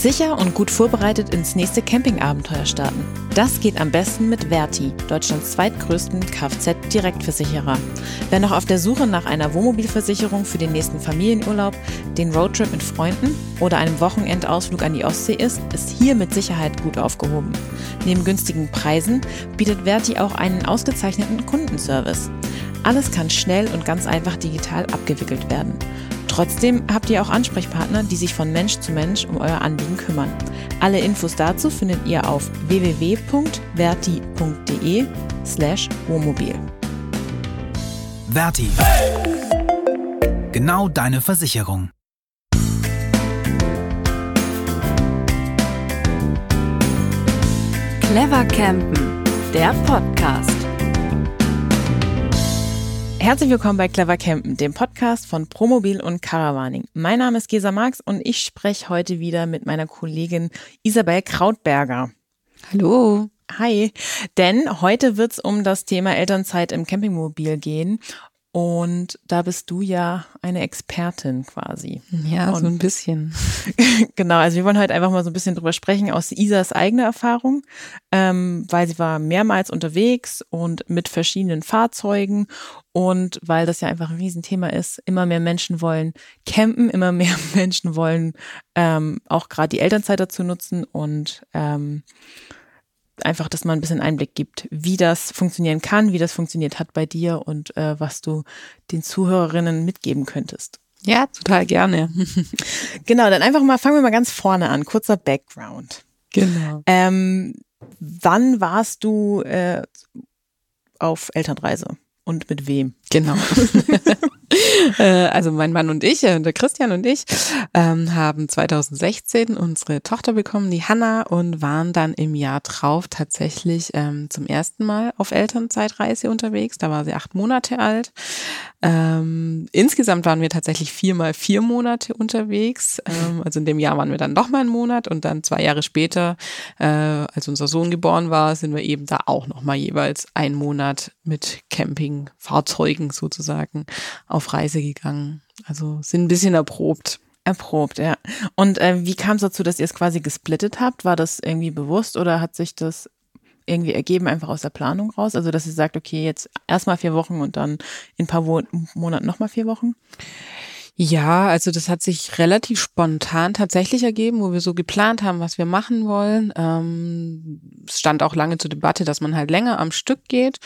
Sicher und gut vorbereitet ins nächste Campingabenteuer starten. Das geht am besten mit Verti, Deutschlands zweitgrößten Kfz-Direktversicherer. Wer noch auf der Suche nach einer Wohnmobilversicherung für den nächsten Familienurlaub, den Roadtrip mit Freunden oder einem Wochenendausflug an die Ostsee ist, ist hier mit Sicherheit gut aufgehoben. Neben günstigen Preisen bietet Verti auch einen ausgezeichneten Kundenservice. Alles kann schnell und ganz einfach digital abgewickelt werden. Trotzdem habt ihr auch Ansprechpartner, die sich von Mensch zu Mensch um euer Anliegen kümmern. Alle Infos dazu findet ihr auf www.verti.de slash Wohnmobil. Verti. Genau deine Versicherung. Clever Campen, der Podcast. Herzlich willkommen bei Clever Campen, dem Podcast von Promobil und Caravaning. Mein Name ist Gesa Marx und ich spreche heute wieder mit meiner Kollegin Isabel Krautberger. Hallo. Hi, denn heute wird es um das Thema Elternzeit im Campingmobil gehen und da bist du ja eine Expertin quasi. Ja, und so ein bisschen. genau, also wir wollen heute einfach mal so ein bisschen drüber sprechen aus Isas eigener Erfahrung, ähm, weil sie war mehrmals unterwegs und mit verschiedenen Fahrzeugen und weil das ja einfach ein Riesenthema ist. Immer mehr Menschen wollen campen, immer mehr Menschen wollen ähm, auch gerade die Elternzeit dazu nutzen und ähm, einfach, dass man ein bisschen Einblick gibt, wie das funktionieren kann, wie das funktioniert hat bei dir und äh, was du den Zuhörerinnen mitgeben könntest. Ja, total gerne. genau, dann einfach mal, fangen wir mal ganz vorne an. Kurzer Background. Genau. Ähm, wann warst du äh, auf Elternreise und mit wem? Genau. Äh, also mein Mann und ich, äh, der Christian und ich, ähm, haben 2016 unsere Tochter bekommen, die Hanna, und waren dann im Jahr drauf tatsächlich ähm, zum ersten Mal auf Elternzeitreise unterwegs. Da war sie acht Monate alt. Ähm, insgesamt waren wir tatsächlich viermal vier Monate unterwegs. Ähm, also in dem Jahr waren wir dann noch mal einen Monat und dann zwei Jahre später, äh, als unser Sohn geboren war, sind wir eben da auch noch mal jeweils einen Monat mit Campingfahrzeugen sozusagen auf Reise gegangen. Also sind ein bisschen erprobt. Erprobt, ja. Und äh, wie kam es dazu, dass ihr es quasi gesplittet habt? War das irgendwie bewusst oder hat sich das irgendwie ergeben, einfach aus der Planung raus? Also, dass ihr sagt, okay, jetzt erstmal vier Wochen und dann in ein paar Monaten nochmal vier Wochen? Ja, also das hat sich relativ spontan tatsächlich ergeben, wo wir so geplant haben, was wir machen wollen. Ähm, es stand auch lange zur Debatte, dass man halt länger am Stück geht,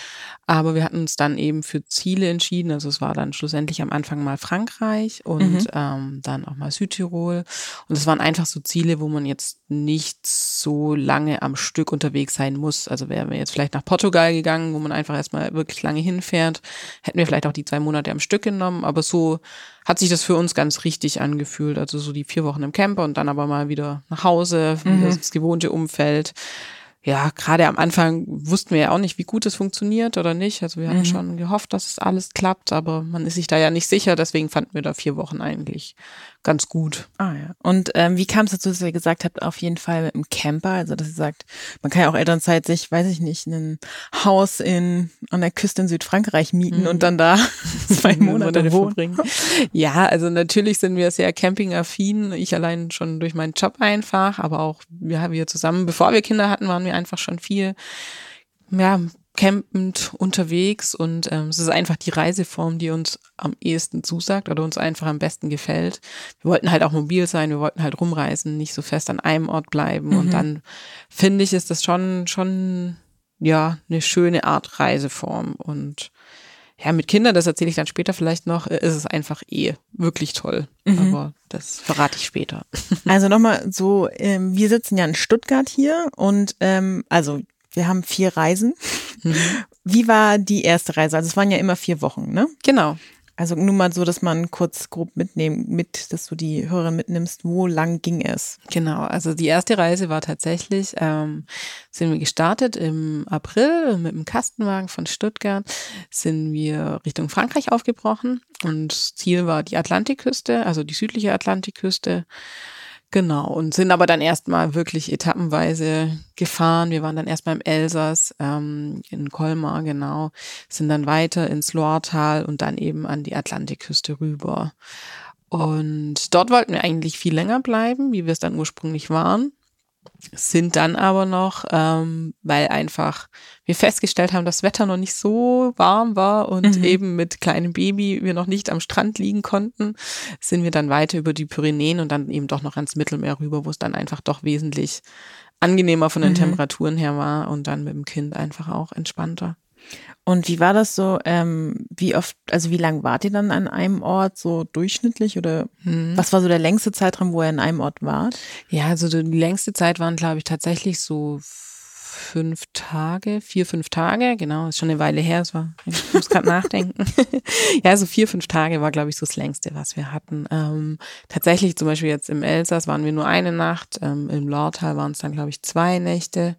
aber wir hatten uns dann eben für Ziele entschieden. Also es war dann schlussendlich am Anfang mal Frankreich und mhm. ähm, dann auch mal Südtirol. Und es waren einfach so Ziele, wo man jetzt nicht so lange am Stück unterwegs sein muss. Also wären wir jetzt vielleicht nach Portugal gegangen, wo man einfach erstmal wirklich lange hinfährt, hätten wir vielleicht auch die zwei Monate am Stück genommen, aber so hat sich das für uns ganz richtig angefühlt. Also so die vier Wochen im Camper und dann aber mal wieder nach Hause, mhm. das gewohnte Umfeld. Ja, gerade am Anfang wussten wir ja auch nicht, wie gut es funktioniert oder nicht. Also wir hatten mhm. schon gehofft, dass es alles klappt, aber man ist sich da ja nicht sicher. Deswegen fanden wir da vier Wochen eigentlich ganz gut. Ah ja. Und ähm, wie kam es dazu, dass ihr gesagt habt, auf jeden Fall mit dem Camper? Also dass ihr sagt, man kann ja auch Elternzeit sich, weiß ich nicht, ein Haus in an der Küste in Südfrankreich mieten mhm. und dann da zwei Monate verbringen. Ja, also natürlich sind wir sehr campingaffin. Ich allein schon durch meinen Job einfach, aber auch ja, wir zusammen, bevor wir Kinder hatten, waren wir einfach schon viel ja, campend unterwegs und ähm, es ist einfach die Reiseform, die uns am ehesten zusagt oder uns einfach am besten gefällt. Wir wollten halt auch mobil sein, wir wollten halt rumreisen, nicht so fest an einem Ort bleiben mhm. und dann finde ich, ist das schon schon ja eine schöne Art Reiseform und ja, mit Kindern, das erzähle ich dann später vielleicht noch, äh, ist es einfach eh wirklich toll. Mhm. Aber das verrate ich später. Also nochmal so, ähm, wir sitzen ja in Stuttgart hier und ähm, also wir haben vier Reisen. Mhm. Wie war die erste Reise? Also es waren ja immer vier Wochen, ne? Genau. Also nur mal so, dass man kurz grob mitnehmen, mit, dass du die Hörerin mitnimmst, wo lang ging es? Genau, also die erste Reise war tatsächlich, ähm, sind wir gestartet im April mit dem Kastenwagen von Stuttgart, sind wir Richtung Frankreich aufgebrochen und Ziel war die Atlantikküste, also die südliche Atlantikküste. Genau, und sind aber dann erstmal wirklich etappenweise gefahren. Wir waren dann erstmal im Elsass, ähm, in Colmar, genau, sind dann weiter ins Loiretal und dann eben an die Atlantikküste rüber. Und dort wollten wir eigentlich viel länger bleiben, wie wir es dann ursprünglich waren sind dann aber noch, ähm, weil einfach wir festgestellt haben, das Wetter noch nicht so warm war und mhm. eben mit kleinem Baby wir noch nicht am Strand liegen konnten, sind wir dann weiter über die Pyrenäen und dann eben doch noch ans Mittelmeer rüber, wo es dann einfach doch wesentlich angenehmer von den mhm. Temperaturen her war und dann mit dem Kind einfach auch entspannter. Und wie war das so? Ähm, wie oft, also wie lange wart ihr dann an einem Ort so durchschnittlich oder hm. was war so der längste Zeitraum, wo ihr an einem Ort wart? Ja, also die längste Zeit waren, glaube ich, tatsächlich so fünf Tage, vier, fünf Tage, genau, ist schon eine Weile her, es war, ich muss gerade nachdenken. ja, so vier, fünf Tage war, glaube ich, so das längste, was wir hatten. Ähm, tatsächlich zum Beispiel jetzt im Elsass waren wir nur eine Nacht, ähm, im Lortal waren es dann, glaube ich, zwei Nächte.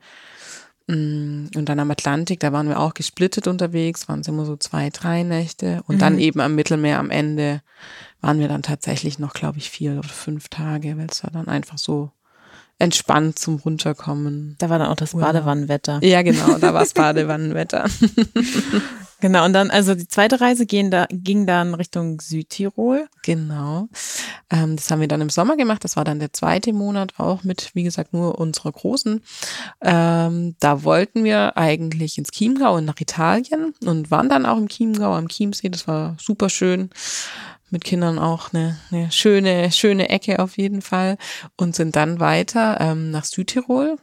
Mm, und dann am Atlantik, da waren wir auch gesplittet unterwegs, waren es immer so zwei, drei Nächte. Und mhm. dann eben am Mittelmeer am Ende waren wir dann tatsächlich noch, glaube ich, vier oder fünf Tage, weil es war dann einfach so entspannt zum Runterkommen. Da war dann auch das Badewannenwetter. Ja, genau, da war es Badewannenwetter. Genau, und dann, also die zweite Reise ging, da, ging dann Richtung Südtirol. Genau. Ähm, das haben wir dann im Sommer gemacht. Das war dann der zweite Monat auch mit, wie gesagt, nur unserer Großen. Ähm, da wollten wir eigentlich ins Chiemgau und nach Italien und waren dann auch im Chiemgau am Chiemsee. Das war super schön mit Kindern auch eine, eine schöne, schöne Ecke auf jeden Fall und sind dann weiter ähm, nach Südtirol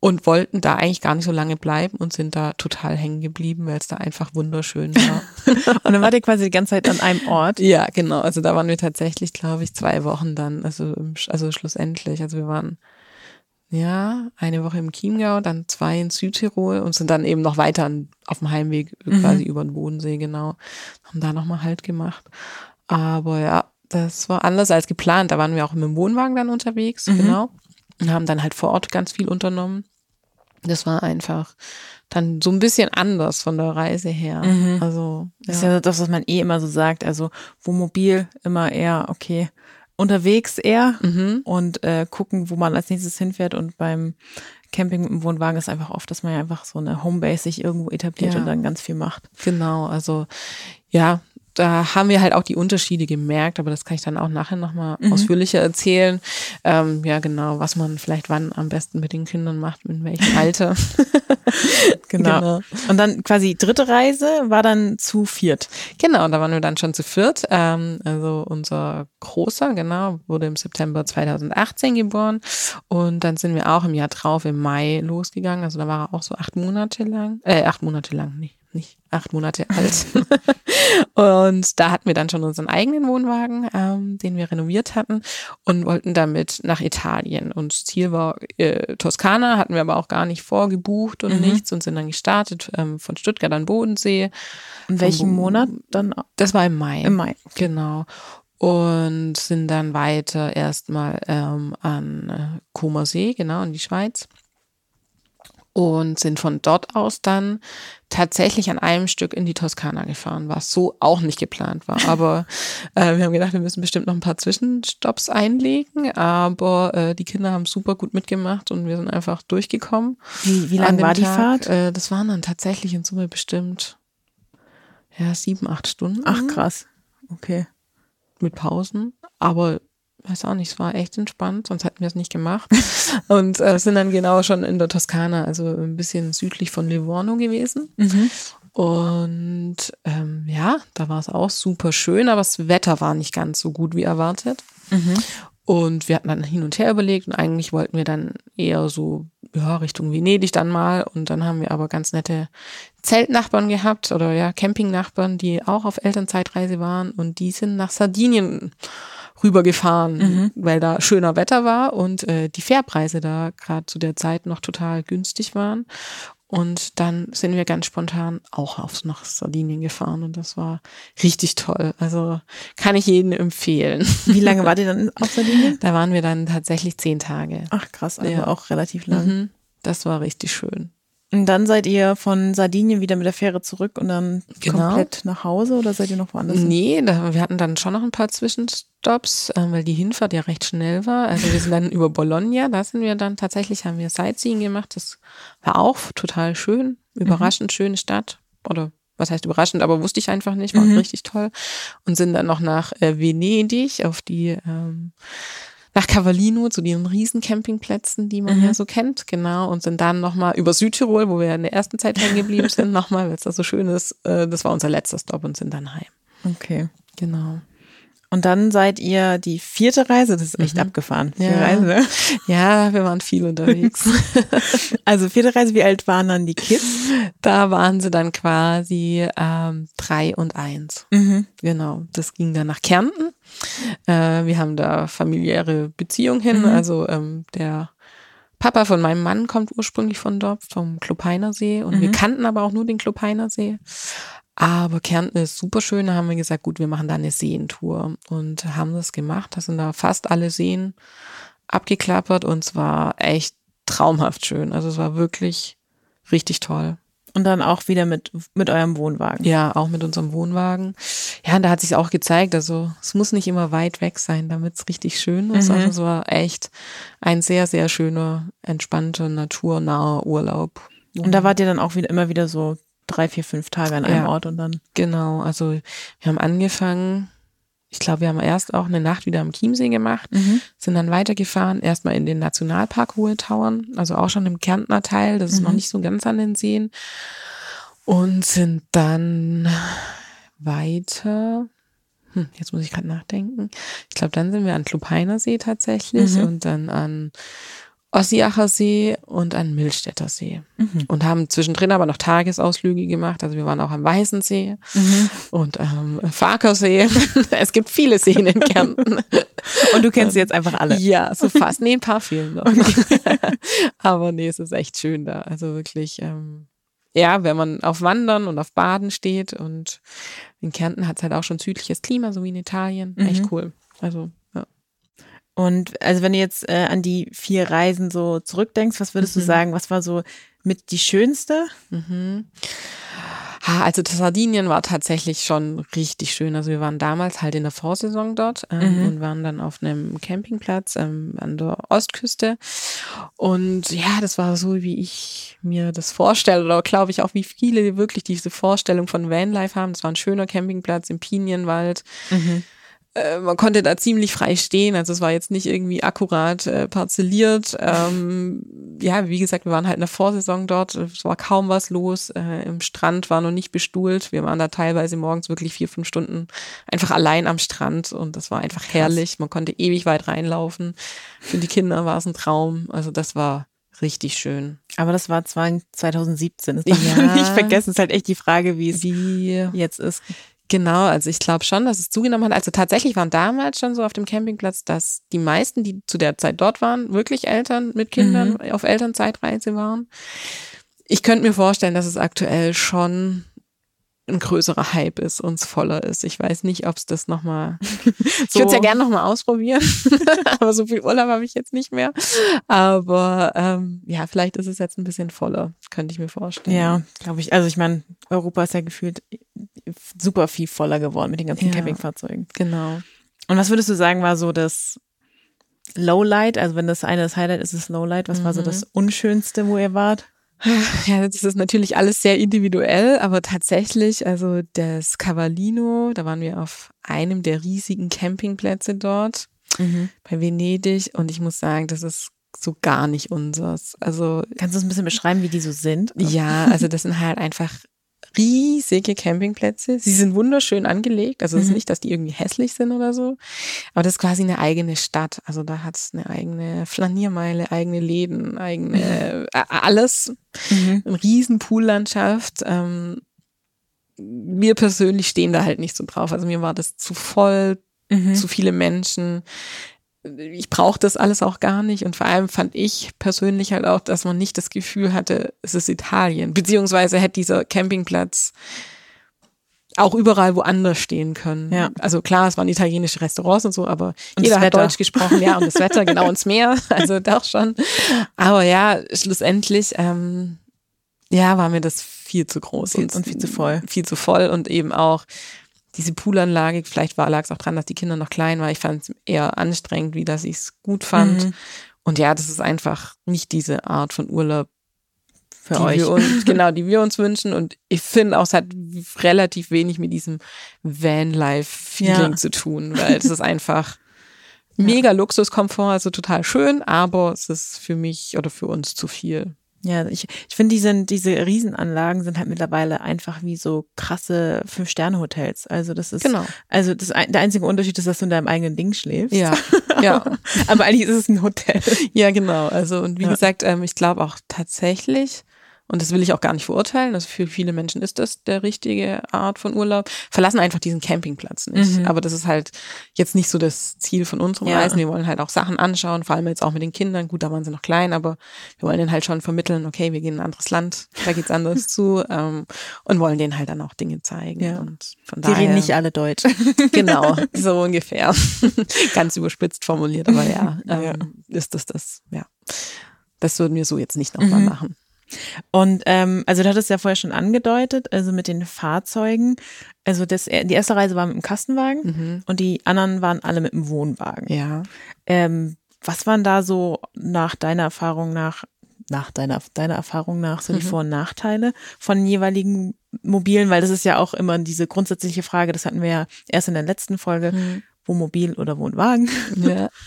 und wollten da eigentlich gar nicht so lange bleiben und sind da total hängen geblieben, weil es da einfach wunderschön war. und dann wart ihr quasi die ganze Zeit an einem Ort? Ja, genau. Also da waren wir tatsächlich, glaube ich, zwei Wochen dann, also, also schlussendlich. Also wir waren ja eine Woche im Chiemgau, dann zwei in Südtirol und sind dann eben noch weiter auf dem Heimweg mhm. quasi über den Bodensee, genau. Haben da nochmal Halt gemacht. Aber ja, das war anders als geplant. Da waren wir auch mit dem Wohnwagen dann unterwegs, mhm. genau. Und haben dann halt vor Ort ganz viel unternommen. Das war einfach dann so ein bisschen anders von der Reise her. Mhm. Also das ist ja das, was man eh immer so sagt. Also Wohnmobil immer eher okay unterwegs eher mhm. und äh, gucken, wo man als nächstes hinfährt. Und beim Camping mit dem Wohnwagen ist einfach oft, dass man ja einfach so eine Homebase sich irgendwo etabliert ja. und dann ganz viel macht. Genau, also ja, da haben wir halt auch die Unterschiede gemerkt, aber das kann ich dann auch nachher nochmal mhm. ausführlicher erzählen. Ähm, ja, genau, was man vielleicht wann am besten mit den Kindern macht, in welchem Alter. genau. genau. Und dann quasi dritte Reise war dann zu viert. Genau, da waren wir dann schon zu viert. Ähm, also unser Großer, genau, wurde im September 2018 geboren. Und dann sind wir auch im Jahr drauf, im Mai losgegangen. Also da war er auch so acht Monate lang, äh, acht Monate lang, nicht nicht acht Monate alt. und da hatten wir dann schon unseren eigenen Wohnwagen, ähm, den wir renoviert hatten und wollten damit nach Italien. Und Ziel war äh, Toskana, hatten wir aber auch gar nicht vorgebucht und mhm. nichts und sind dann gestartet ähm, von Stuttgart an Bodensee. In welchem Monat dann? Das war im Mai. Im Mai. Genau und sind dann weiter erstmal ähm, an äh, Comer See, genau, in die Schweiz und sind von dort aus dann tatsächlich an einem Stück in die Toskana gefahren, was so auch nicht geplant war. Aber äh, wir haben gedacht, wir müssen bestimmt noch ein paar Zwischenstopps einlegen, aber äh, die Kinder haben super gut mitgemacht und wir sind einfach durchgekommen. Wie, wie lang war die Tag. Fahrt? Äh, das waren dann tatsächlich in Summe bestimmt ja sieben, acht Stunden. Ach krass, okay. Mit Pausen, aber weiß auch nicht, es war echt entspannt, sonst hätten wir es nicht gemacht. und äh, sind dann genau schon in der Toskana, also ein bisschen südlich von Livorno gewesen. Mhm. Und ähm, ja, da war es auch super schön, aber das Wetter war nicht ganz so gut wie erwartet. Mhm. Und wir hatten dann hin und her überlegt und eigentlich wollten wir dann eher so ja, Richtung Venedig dann mal. Und dann haben wir aber ganz nette Zeltnachbarn gehabt oder ja, Campingnachbarn, die auch auf Elternzeitreise waren und die sind nach Sardinien rübergefahren, mhm. weil da schöner Wetter war und äh, die Fährpreise da gerade zu der Zeit noch total günstig waren. Und dann sind wir ganz spontan auch auf nach Sardinien gefahren und das war richtig toll. Also kann ich jedem empfehlen. Wie lange wart ihr dann auf Sardinien? Da waren wir dann tatsächlich zehn Tage. Ach krass, also ja. auch relativ lang. Mhm. Das war richtig schön. Und dann seid ihr von Sardinien wieder mit der Fähre zurück und dann genau. komplett nach Hause oder seid ihr noch woanders? Nee, da, wir hatten dann schon noch ein paar Zwischenstops, äh, weil die Hinfahrt ja recht schnell war. Also wir sind dann über Bologna, da sind wir dann tatsächlich, haben wir Sightseeing gemacht. Das war auch total schön, überraschend mhm. schöne Stadt oder was heißt überraschend, aber wusste ich einfach nicht, war Mhm. richtig toll. Und sind dann noch nach äh, Venedig auf die, ähm, nach Cavallino zu den riesen Campingplätzen, die man Mhm. ja so kennt, genau. Und sind dann nochmal über Südtirol, wo wir in der ersten Zeit hängen geblieben sind, nochmal, weil es da so schön ist. Äh, das war unser letzter Stop und sind dann heim. Okay. Genau. Und dann seid ihr die vierte Reise, das ist echt Mhm. abgefahren. Vier Ja. Reise, ne? Ja, wir waren viel unterwegs. Also vierte Reise, wie alt waren dann die Kids? da waren sie dann quasi ähm, drei und eins. Mhm. Genau, das ging dann nach Kärnten. Äh, wir haben da familiäre Beziehung hin. Mhm. Also ähm, der Papa von meinem Mann kommt ursprünglich von dort, vom Klopeiner See. Und wir Mhm. kannten aber auch nur den Klopeiner See. Aber Kärnten ist super schön. Da haben wir gesagt, gut, wir machen da eine Seentour. Und haben das gemacht. Da sind da fast alle Seen abgeklappert. Und es war echt traumhaft schön. Also es war wirklich richtig toll. Und dann auch wieder mit, mit eurem Wohnwagen. Ja, auch mit unserem Wohnwagen. Ja, und da hat sich auch gezeigt, also es muss nicht immer weit weg sein, damit es richtig schön ist. Mhm. Also es war echt ein sehr, sehr schöner, entspannter, naturnaher Urlaub. Und da wart ihr dann auch wieder immer wieder so drei, vier, fünf Tage an einem Ja. Ort und dann. Genau, also wir haben angefangen, ich glaube, wir haben erst auch eine Nacht wieder am Chiemsee gemacht, sind dann weitergefahren, erstmal in den Nationalpark Hohe Tauern, also auch schon im Kärntner Teil, das ist noch Mhm. nicht so ganz an den Seen. Und sind dann weiter, hm, jetzt muss ich gerade nachdenken, ich glaube, dann sind wir an Klupeiner See tatsächlich Mhm. und dann an Ossiacher See und an Millstätter See. Mhm. Und haben zwischendrin aber noch Tagesausflüge gemacht. Also wir waren auch am Weißen See und am Farkersee. es gibt viele Seen in Kärnten. Und du kennst sie jetzt einfach alle. Ja, so fast. Nee, ein paar fehlen noch. Aber nee, es ist echt schön da. Also wirklich, ähm, ja, wenn man auf Wandern und auf Baden steht und in Kärnten hat es halt auch schon südliches Klima, so wie in Italien. Echt Mhm. cool. Also. Und also wenn du jetzt äh, an die vier Reisen so zurückdenkst, was würdest du Mhm. sagen, was war so mit die schönste? Mhm. Also das Sardinien war tatsächlich schon richtig schön. Also wir waren damals halt in der Vorsaison dort ähm, Mhm. und waren dann auf einem Campingplatz ähm, an der Ostküste. Und ja, das war so, wie ich mir das vorstelle oder glaube ich auch, wie viele wirklich diese Vorstellung von Vanlife haben. Das war ein schöner Campingplatz im Pinienwald. Äh, man konnte da ziemlich frei stehen, also es war jetzt nicht irgendwie akkurat äh, parzelliert. Ähm, ja, wie gesagt, wir waren halt in der Vorsaison dort, es war kaum was los. Äh, Im Strand war noch nicht bestuhlt. Wir waren da teilweise morgens wirklich vier, fünf Stunden einfach allein am Strand und das war einfach herrlich. Man konnte ewig weit reinlaufen. Für die Kinder war es ein Traum. Also das war richtig schön. Aber das war zwar 2017. Das darf Ja. nicht vergessen. Es ist halt echt die Frage, wie es Wie jetzt ist. Genau, also ich glaube schon, dass es zugenommen hat. Also tatsächlich waren damals schon so auf dem Campingplatz, dass die meisten, die zu der Zeit dort waren, wirklich Eltern mit Kindern auf Elternzeitreise waren. Ich könnte mir vorstellen, dass es aktuell schon ein größerer Hype ist und es voller ist. Ich weiß nicht, ob es das nochmal. Ich würde es ja gerne nochmal ausprobieren, aber so viel Urlaub habe ich jetzt nicht mehr. Aber ähm, ja, vielleicht ist es jetzt ein bisschen voller, könnte ich mir vorstellen. Ja, glaube ich. Also ich meine, Europa ist ja gefühlt super viel voller geworden mit den ganzen Ja. Campingfahrzeugen. Genau. Und was würdest du sagen, war so das Lowlight? Also wenn das eine das Highlight ist, das Lowlight. Was war so Mhm. das Unschönste, wo ihr wart? Ja, das ist natürlich alles sehr individuell, aber tatsächlich, also das Cavallino, da waren wir auf einem der riesigen Campingplätze dort bei Venedig und ich muss sagen, das ist so gar nicht unseres. Also Kannst du uns ein bisschen beschreiben, wie die so sind? ja, also das sind halt einfach riesige Campingplätze. Sie sind wunderschön angelegt. Also es ist Mhm. nicht, dass die irgendwie hässlich sind oder so. Aber das ist quasi eine eigene Stadt. Also da hat es eine eigene Flaniermeile, eigene Läden, eigene äh, alles. Mhm. Eine riesen Poollandschaft. Ähm, wir persönlich stehen da halt nicht so drauf. Also mir war das zu voll, Mhm. zu viele Menschen. Ich brauche das alles auch gar nicht. Und vor allem fand ich persönlich halt auch, dass man nicht das Gefühl hatte, es ist Italien. Beziehungsweise hätte dieser Campingplatz auch überall woanders stehen können. Ja. Also klar, es waren italienische Restaurants und so, aber Und jeder hat Wetter. Deutsch gesprochen, ja, und das Wetter, genau, ins Meer, also doch schon. Aber ja, schlussendlich, ähm, ja, war mir das viel zu groß Viel- und viel zu voll. Viel zu voll und eben auch diese Poolanlage, vielleicht war lag es auch dran, dass die Kinder noch klein waren. Ich fand es eher anstrengend, wie dass ich es gut fand. Mhm. Und ja, das ist einfach nicht diese Art von Urlaub, für die euch. Wir uns, genau, die wir uns wünschen. Und ich finde auch, es hat relativ wenig mit diesem Van-Life-Feeling Ja. zu tun, weil es ist einfach mega Luxuskomfort, also total schön, aber es ist für mich oder für uns zu viel. Ja, ich, ich finde, die sind, diese Riesenanlagen sind halt mittlerweile einfach wie so krasse Fünf-Sterne-Hotels. Also das ist, Genau. also das, der einzige Unterschied ist, dass du in deinem eigenen Ding schläfst. Ja, ja. Aber eigentlich ist es ein Hotel. Ja, genau. Also, und wie Ja. gesagt, ähm, ich glaube auch tatsächlich, und das will ich auch gar nicht verurteilen, also für viele Menschen ist das der richtige Art von Urlaub, verlassen einfach diesen Campingplatz nicht. Mhm. Aber das ist halt jetzt nicht so das Ziel von unserem Ja. Reisen. Wir wollen halt auch Sachen anschauen, vor allem jetzt auch mit den Kindern. Gut, da waren sie noch klein, aber wir wollen denen halt schon vermitteln, okay, wir gehen in ein anderes Land, da geht's anders zu, ähm, und wollen denen halt dann auch Dinge zeigen. Ja. Und von Die daher. reden nicht alle Deutsch. Genau, so ungefähr. Ganz überspitzt formuliert, aber ja, ähm, Ja. ist das das, ja. Das würden wir so jetzt nicht nochmal Mhm. machen. Und ähm, also du hattest ja vorher schon angedeutet, also mit den Fahrzeugen. Also das, die erste Reise war mit dem Kastenwagen Mhm. und die anderen waren alle mit dem Wohnwagen. Ja. Ähm, was waren da so nach deiner Erfahrung nach, nach deiner, deiner Erfahrung nach so die Mhm. Vor- und Nachteile von jeweiligen Mobilen? Weil das ist ja auch immer diese grundsätzliche Frage, das hatten wir ja erst in der letzten Folge, Wohnmobil oder Wohnwagen. ja.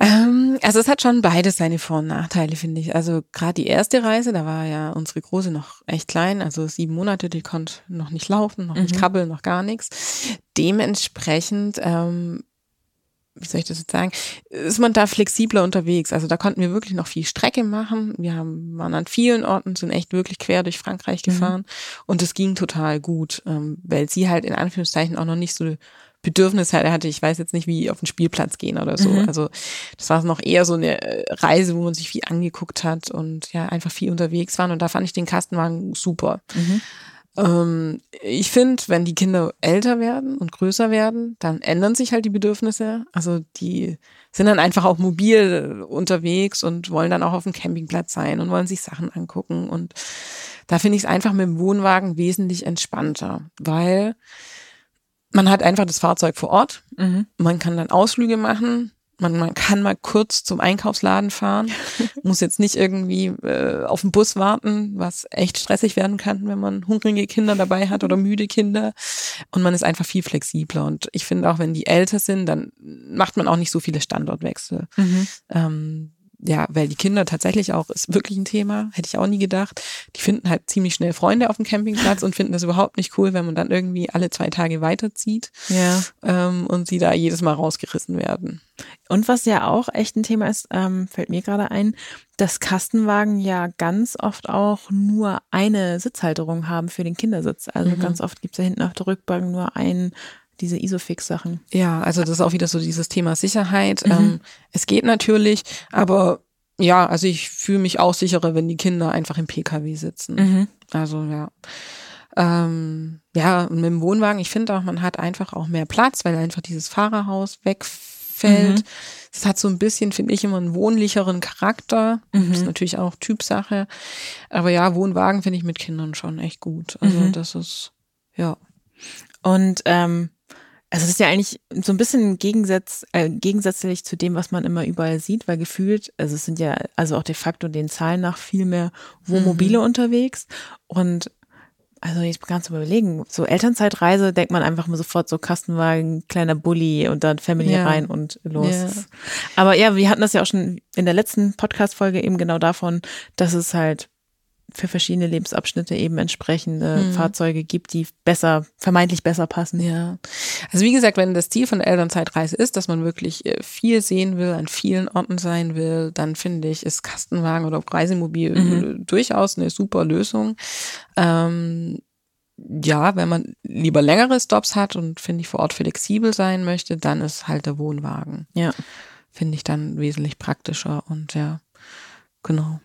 Ähm, also es hat schon beides seine Vor- und Nachteile, finde ich. Also gerade die erste Reise, da war ja unsere Große noch echt klein, also sieben Monate, die konnte noch nicht laufen, noch nicht Mhm. krabbeln, noch gar nichts. Dementsprechend, ähm, wie soll ich das jetzt sagen, ist man da flexibler unterwegs. Also da konnten wir wirklich noch viel Strecke machen. Wir haben, waren an vielen Orten, sind echt wirklich quer durch Frankreich Mhm. gefahren und es ging total gut, ähm, weil sie halt in Anführungszeichen auch noch nicht so Bedürfnis hatte, ich weiß jetzt nicht, wie auf den Spielplatz gehen oder so. Mhm. Also das war noch eher so eine äh, Reise, wo man sich viel angeguckt hat und ja, einfach viel unterwegs waren. Und da fand ich den Kastenwagen super. Ähm, ich finde, wenn die Kinder älter werden und größer werden, dann ändern sich halt die Bedürfnisse. Also die sind dann einfach auch mobil äh, unterwegs und wollen dann auch auf dem Campingplatz sein und wollen sich Sachen angucken. Und da finde ich es einfach mit dem Wohnwagen wesentlich entspannter, weil man hat einfach das Fahrzeug vor Ort. Mhm. Man kann dann Ausflüge machen. Man, man kann mal kurz zum Einkaufsladen fahren, muss jetzt nicht irgendwie äh, auf den Bus warten, was echt stressig werden kann, wenn man hungrige Kinder dabei hat oder müde Kinder. Und man ist einfach viel flexibler. Und ich finde auch, wenn die älter sind, dann macht man auch nicht so viele Standortwechsel. Mhm. Ähm, ja, weil die Kinder tatsächlich auch, ist wirklich ein Thema, hätte ich auch nie gedacht. Die finden halt ziemlich schnell Freunde auf dem Campingplatz und finden das überhaupt nicht cool, wenn man dann irgendwie alle zwei Tage weiterzieht Ja. ähm, und sie da jedes Mal rausgerissen werden. Und was ja auch echt ein Thema ist, ähm, fällt mir gerade ein, dass Kastenwagen ja ganz oft auch nur eine Sitzhalterung haben für den Kindersitz. Also Mhm. ganz oft gibt's ja hinten auf der Rückbank nur einen, diese Isofix-Sachen. Ja, also das ist auch wieder so dieses Thema Sicherheit. Mhm. Ähm, es geht natürlich, aber ja, also ich fühle mich auch sicherer, wenn die Kinder einfach im Pkw sitzen. Also ja. Ähm, ja, und mit dem Wohnwagen, ich finde auch, man hat einfach auch mehr Platz, weil einfach dieses Fahrerhaus wegfällt. Mhm. Es hat so ein bisschen, finde ich, immer einen wohnlicheren Charakter. Das ist Mhm. natürlich auch Typsache. Aber ja, Wohnwagen finde ich mit Kindern schon echt gut. Also Mhm. das ist, ja. Und ähm, also es ist ja eigentlich so ein bisschen Gegensatz, äh, gegensätzlich zu dem, was man immer überall sieht, weil gefühlt, also es sind ja also auch de facto den Zahlen nach viel mehr Wohnmobile unterwegs und also jetzt ganz überlegen, so Elternzeitreise denkt man einfach mal sofort so Kastenwagen, kleiner Bulli und dann Family Ja. rein und los. Ja. Aber ja, wir hatten das ja auch schon in der letzten Podcast-Folge eben genau davon, dass es halt für verschiedene Lebensabschnitte eben entsprechende Mhm. Fahrzeuge gibt, die besser, vermeintlich besser passen. Ja. Also wie gesagt, wenn das Ziel von der Elternzeitreise ist, dass man wirklich äh, viel sehen will, an vielen Orten sein will, dann finde ich, ist Kastenwagen oder Reisemobil Mhm. äh, durchaus eine super Lösung. Ähm, ja, wenn man lieber längere Stops hat und finde ich vor Ort flexibel sein möchte, dann ist halt der Wohnwagen. Ja. Finde ich dann wesentlich praktischer und ja, genau.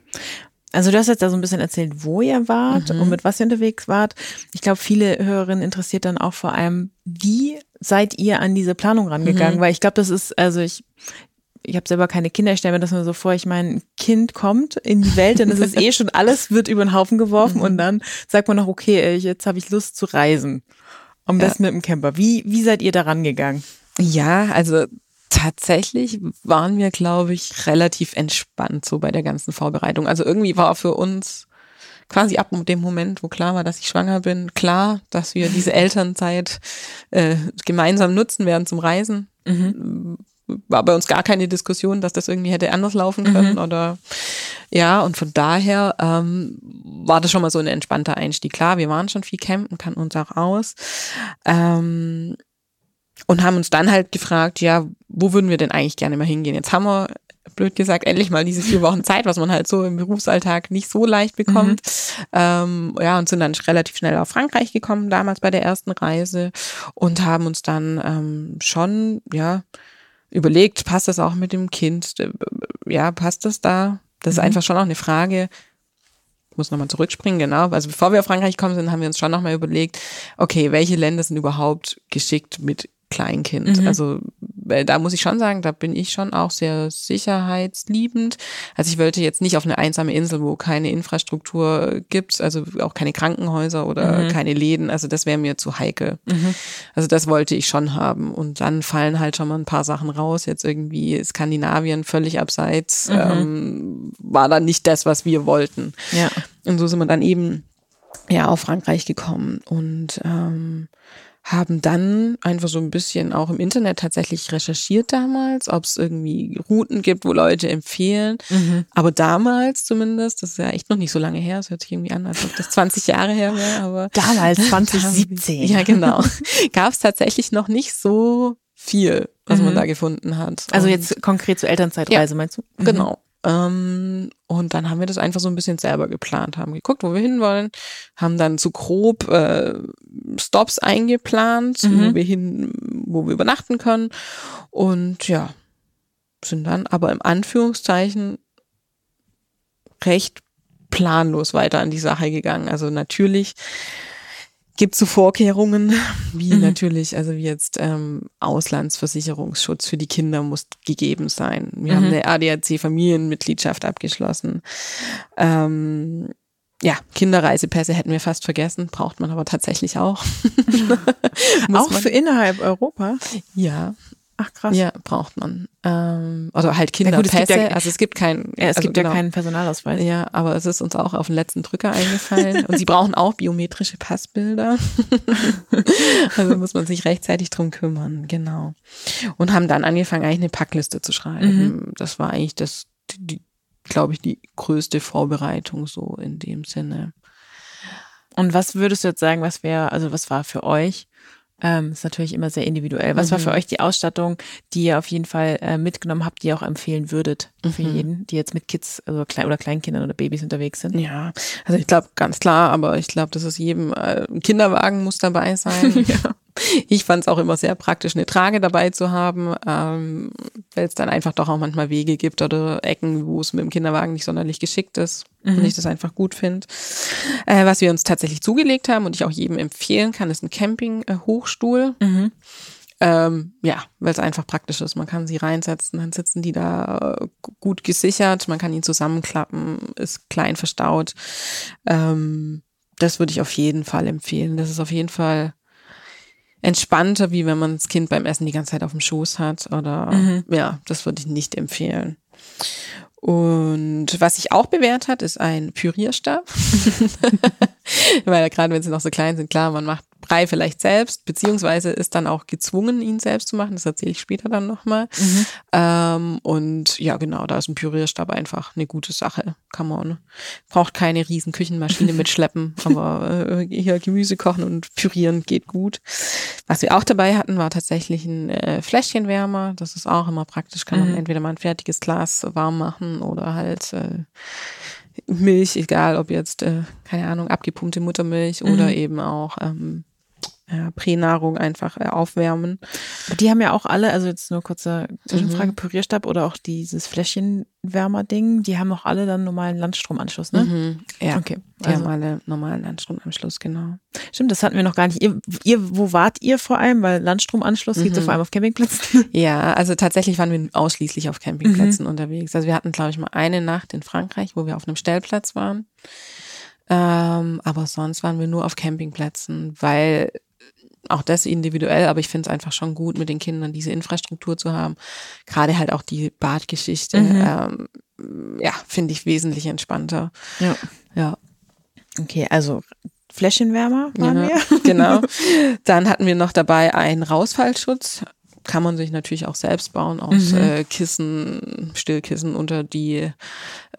Also du hast jetzt da so ein bisschen erzählt, wo ihr wart Mhm. und mit was ihr unterwegs wart. Ich glaube, viele Hörerinnen interessiert dann auch vor allem, wie seid ihr an diese Planung rangegangen? Mhm. Weil ich glaube, das ist, also ich, ich habe selber keine Kinder, ich stelle mir das nur so vor, ich meine, ein Kind kommt in die Welt, dann ist es eh schon, alles wird über den Haufen geworfen Mhm. und dann sagt man noch, okay, ey, jetzt habe ich Lust zu reisen. Am Ja. besten mit dem Camper. Wie, wie seid ihr da rangegangen? Ja, also tatsächlich waren wir, glaube ich, relativ entspannt so bei der ganzen Vorbereitung. Also irgendwie war für uns quasi ab dem Moment, wo klar war, dass ich schwanger bin, klar, dass wir diese Elternzeit äh, gemeinsam nutzen werden zum Reisen. Mhm. War bei uns gar keine Diskussion, dass das irgendwie hätte anders laufen können mhm. oder ja, und von daher ähm, war das schon mal so ein entspannter Einstieg. Klar, wir waren schon viel campen, kann uns auch aus. Ähm, und haben uns dann halt gefragt, ja, wo würden wir denn eigentlich gerne mal hingehen? Jetzt haben wir blöd gesagt, endlich mal diese vier Wochen Zeit, was man halt so im Berufsalltag nicht so leicht bekommt. Mhm. Ähm, ja, und sind dann relativ schnell auf Frankreich gekommen, damals bei der ersten Reise und haben uns dann ähm, schon, ja, überlegt, passt das auch mit dem Kind? Ja, passt das da? Das ist mhm. einfach schon auch eine Frage. Ich muss nochmal zurückspringen, genau. Also bevor wir auf Frankreich gekommen sind, haben wir uns schon nochmal überlegt, okay, welche Länder sind überhaupt geschickt mit Kleinkind. Mhm. Also da muss ich schon sagen, da bin ich schon auch sehr sicherheitsliebend. Also ich wollte jetzt nicht auf eine einsame Insel, wo keine Infrastruktur gibt, also auch keine Krankenhäuser oder mhm. keine Läden. Also das wäre mir zu heikel. Mhm. Also das wollte ich schon haben. Und dann fallen halt schon mal ein paar Sachen raus. Jetzt irgendwie Skandinavien völlig abseits mhm. ähm, war dann nicht das, was wir wollten. Ja. Und so sind wir dann eben ja auf Frankreich gekommen und ähm, haben dann einfach so ein bisschen auch im Internet tatsächlich recherchiert damals, ob es irgendwie Routen gibt, wo Leute empfehlen. Mhm. Aber damals zumindest, das ist ja echt noch nicht so lange her, es hört sich irgendwie an, als ob das 20 Jahre her wäre, aber. Damals, 2017. ja, genau. Gab es tatsächlich noch nicht so viel, was mhm. man da gefunden hat. Also jetzt konkret zur Elternzeitreise, ja, meinst du? Mhm. Genau. Ähm, und dann haben wir das einfach so ein bisschen selber geplant, haben geguckt, wo wir hinwollen, haben dann zu grob äh, Stops eingeplant, mhm. wo wir hin, wo wir übernachten können. Und ja, sind dann aber im Anführungszeichen recht planlos weiter an die Sache gegangen. Also natürlich gibt so Vorkehrungen, wie mhm. natürlich, also wie jetzt ähm, Auslandsversicherungsschutz für die Kinder muss gegeben sein. Wir mhm. haben eine ADAC-Familienmitgliedschaft abgeschlossen. Ähm, ja, Kinderreisepässe hätten wir fast vergessen, braucht man aber tatsächlich auch. auch für innerhalb Europa? Ja, Ach krass. Ja, braucht man. Ähm, also halt Kinderpässe. Ja, also es gibt keinen. Ja, es also gibt genau. ja keinen Personalausweis. Ja, aber es ist uns auch auf den letzten Drücker eingefallen. Und sie brauchen auch biometrische Passbilder. also muss man sich rechtzeitig drum kümmern, genau. Und haben dann angefangen, eigentlich eine Packliste zu schreiben. Mhm. Das war eigentlich das, die, glaube ich, die größte Vorbereitung so in dem Sinne. Und was würdest du jetzt sagen, was wäre, also was war für euch ähm, ist natürlich immer sehr individuell. Was mhm. war für euch die Ausstattung, die ihr auf jeden Fall äh, mitgenommen habt, die ihr auch empfehlen würdet für mhm. jeden, die jetzt mit Kids also Klein oder Kleinkindern oder Babys unterwegs sind? Ja, also ich glaube ganz klar, aber ich glaube, dass es jedem äh, Kinderwagen muss dabei sein. ja. Ich fand es auch immer sehr praktisch, eine Trage dabei zu haben, ähm, weil es dann einfach doch auch manchmal Wege gibt oder Ecken, wo es mit dem Kinderwagen nicht sonderlich geschickt ist mhm. und ich das einfach gut finde. Äh, was wir uns tatsächlich zugelegt haben und ich auch jedem empfehlen kann, ist ein Camping-Hochstuhl. Mhm. Ähm, ja, weil es einfach praktisch ist. Man kann sie reinsetzen, dann sitzen die da äh, gut gesichert, man kann ihn zusammenklappen, ist klein verstaut. Ähm, das würde ich auf jeden Fall empfehlen. Das ist auf jeden Fall entspannter, wie wenn man das Kind beim Essen die ganze Zeit auf dem Schoß hat. Oder mhm. ja, das würde ich nicht empfehlen. Und was sich auch bewährt hat, ist ein Pürierstab. Weil gerade wenn sie noch so klein sind, klar, man macht Brei vielleicht selbst, beziehungsweise ist dann auch gezwungen, ihn selbst zu machen. Das erzähle ich später dann nochmal. Mhm. Ähm, und ja, genau, da ist ein Pürierstab einfach eine gute Sache. Kann man. Braucht keine riesen Küchenmaschine mitschleppen, aber äh, hier Gemüse kochen und pürieren geht gut. Was wir auch dabei hatten, war tatsächlich ein äh, Fläschchenwärmer. Das ist auch immer praktisch. Kann man mhm. entweder mal ein fertiges Glas warm machen oder halt äh, Milch, egal ob jetzt, äh, keine Ahnung, abgepumpte Muttermilch mhm. oder eben auch ähm, ja, Pränahrung einfach äh, aufwärmen. Die haben ja auch alle, also jetzt nur kurze Zwischenfrage, mhm. Pürierstab oder auch dieses Fläschchenwärmer-Ding, die haben auch alle dann normalen Landstromanschluss, ne? Mhm. Ja, okay. Die also. haben alle normalen Landstromanschluss, genau. Stimmt, das hatten wir noch gar nicht. Ihr, ihr wo wart ihr vor allem? Weil Landstromanschluss mhm. gibt es vor allem auf Campingplätzen. Ja, also tatsächlich waren wir ausschließlich auf Campingplätzen mhm. unterwegs. Also wir hatten, glaube ich, mal eine Nacht in Frankreich, wo wir auf einem Stellplatz waren. Ähm, aber sonst waren wir nur auf Campingplätzen, weil auch das individuell, aber ich finde es einfach schon gut, mit den Kindern diese Infrastruktur zu haben. Gerade halt auch die Badgeschichte, mhm. ähm, ja, finde ich wesentlich entspannter. Ja. Ja. Okay, also Fläschenwärmer waren Ja, wir. genau. Dann hatten wir noch dabei einen Rausfallschutz. Kann man sich natürlich auch selbst bauen aus Mhm. äh, Kissen, Stillkissen unter die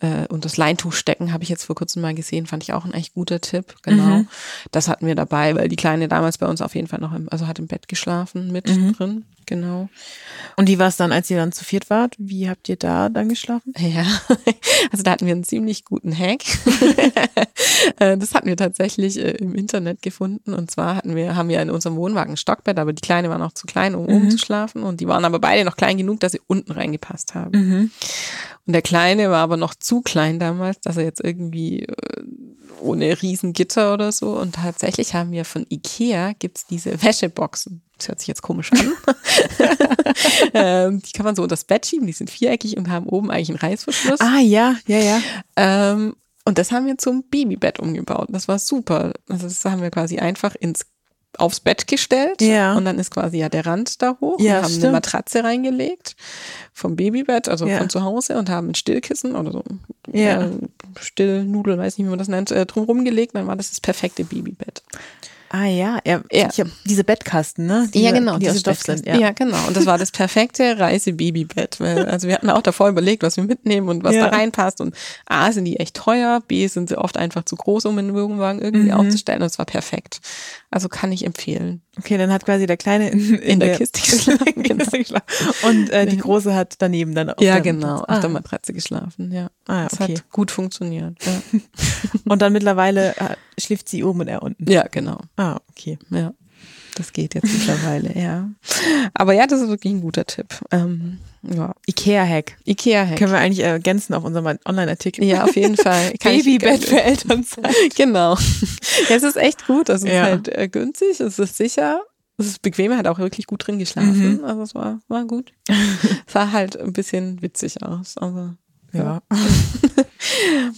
äh, unter das Leintuch stecken. Habe ich jetzt vor kurzem mal gesehen, fand ich auch ein echt guter Tipp. Genau, Mhm. das hatten wir dabei, weil die Kleine damals bei uns auf jeden Fall noch im, also hat im Bett geschlafen mit Mhm. drin. Genau. Und wie war es dann, als ihr dann zu viert wart? Wie habt ihr da dann geschlafen? Ja, also da hatten wir einen ziemlich guten Hack. Äh, das hatten wir tatsächlich äh, im Internet gefunden. Und zwar hatten wir, haben wir in unserem Wohnwagen ein Stockbett, aber die Kleine war noch zu klein, um oben zu schlafen. Und die waren aber beide noch klein genug, dass sie unten reingepasst haben. Mhm. Und der Kleine war aber noch zu klein damals, dass er jetzt irgendwie äh, ohne Riesengitter oder so. Und tatsächlich haben wir von Ikea gibt's diese Wäscheboxen. Das hört sich jetzt komisch an. ähm, die kann man so unter das Bett schieben, die sind viereckig und haben oben eigentlich einen Reißverschluss. Ah, ja, ja, ja. Ähm, und das haben wir zum Babybett umgebaut. Das war super. Also das haben wir quasi einfach ins aufs Bett gestellt Ja. und dann ist quasi ja der Rand da hoch. Ja, wir haben stimmt. eine Matratze reingelegt vom Babybett, also Ja. von zu Hause und haben ein Stillkissen oder so Ja. äh, Stillnudel, weiß nicht, wie man das nennt, äh, drumherum gelegt. Dann war das das perfekte Babybett. Ah, ja. ja. Ja. Ich hab diese Bettkasten, ne? Diese, Die aus Stoff sind, ja. ja, genau. Und das war das perfekte Reise-Babybett. Also wir hatten auch davor überlegt, was wir mitnehmen und was Ja. da reinpasst. Und A, sind die echt teuer, B, sind sie oft einfach zu groß, um in den Wohnwagen irgendwie Mhm. aufzustellen. Und es war perfekt. Also kann ich empfehlen. Okay, dann hat quasi der Kleine in, In der Kiste geschlafen, genau. Und äh, die Große hat daneben dann auf ja, der genau. Matratze. Auf Ah. der Matratze geschlafen, ja. Ah, Das okay. hat gut funktioniert. Ja, Und dann mittlerweile äh, schläft sie oben und er unten. ja genau. Ah, okay. Ja. Das geht jetzt mittlerweile, ja. Aber ja, das ist wirklich ein guter Tipp. Ähm, ja. Ikea-Hack. Ikea-Hack. Können wir eigentlich ergänzen auf unserem Online-Artikel. Ja, auf jeden Fall. Babybett für Elternzeit. Genau. Ja, es ist echt gut. Es ist Ja. halt äh, günstig, es ist sicher, es ist bequem, er hat auch wirklich gut drin geschlafen. Mhm. Also es war, war gut. Sah halt ein bisschen witzig aus, aber Ja. Ja,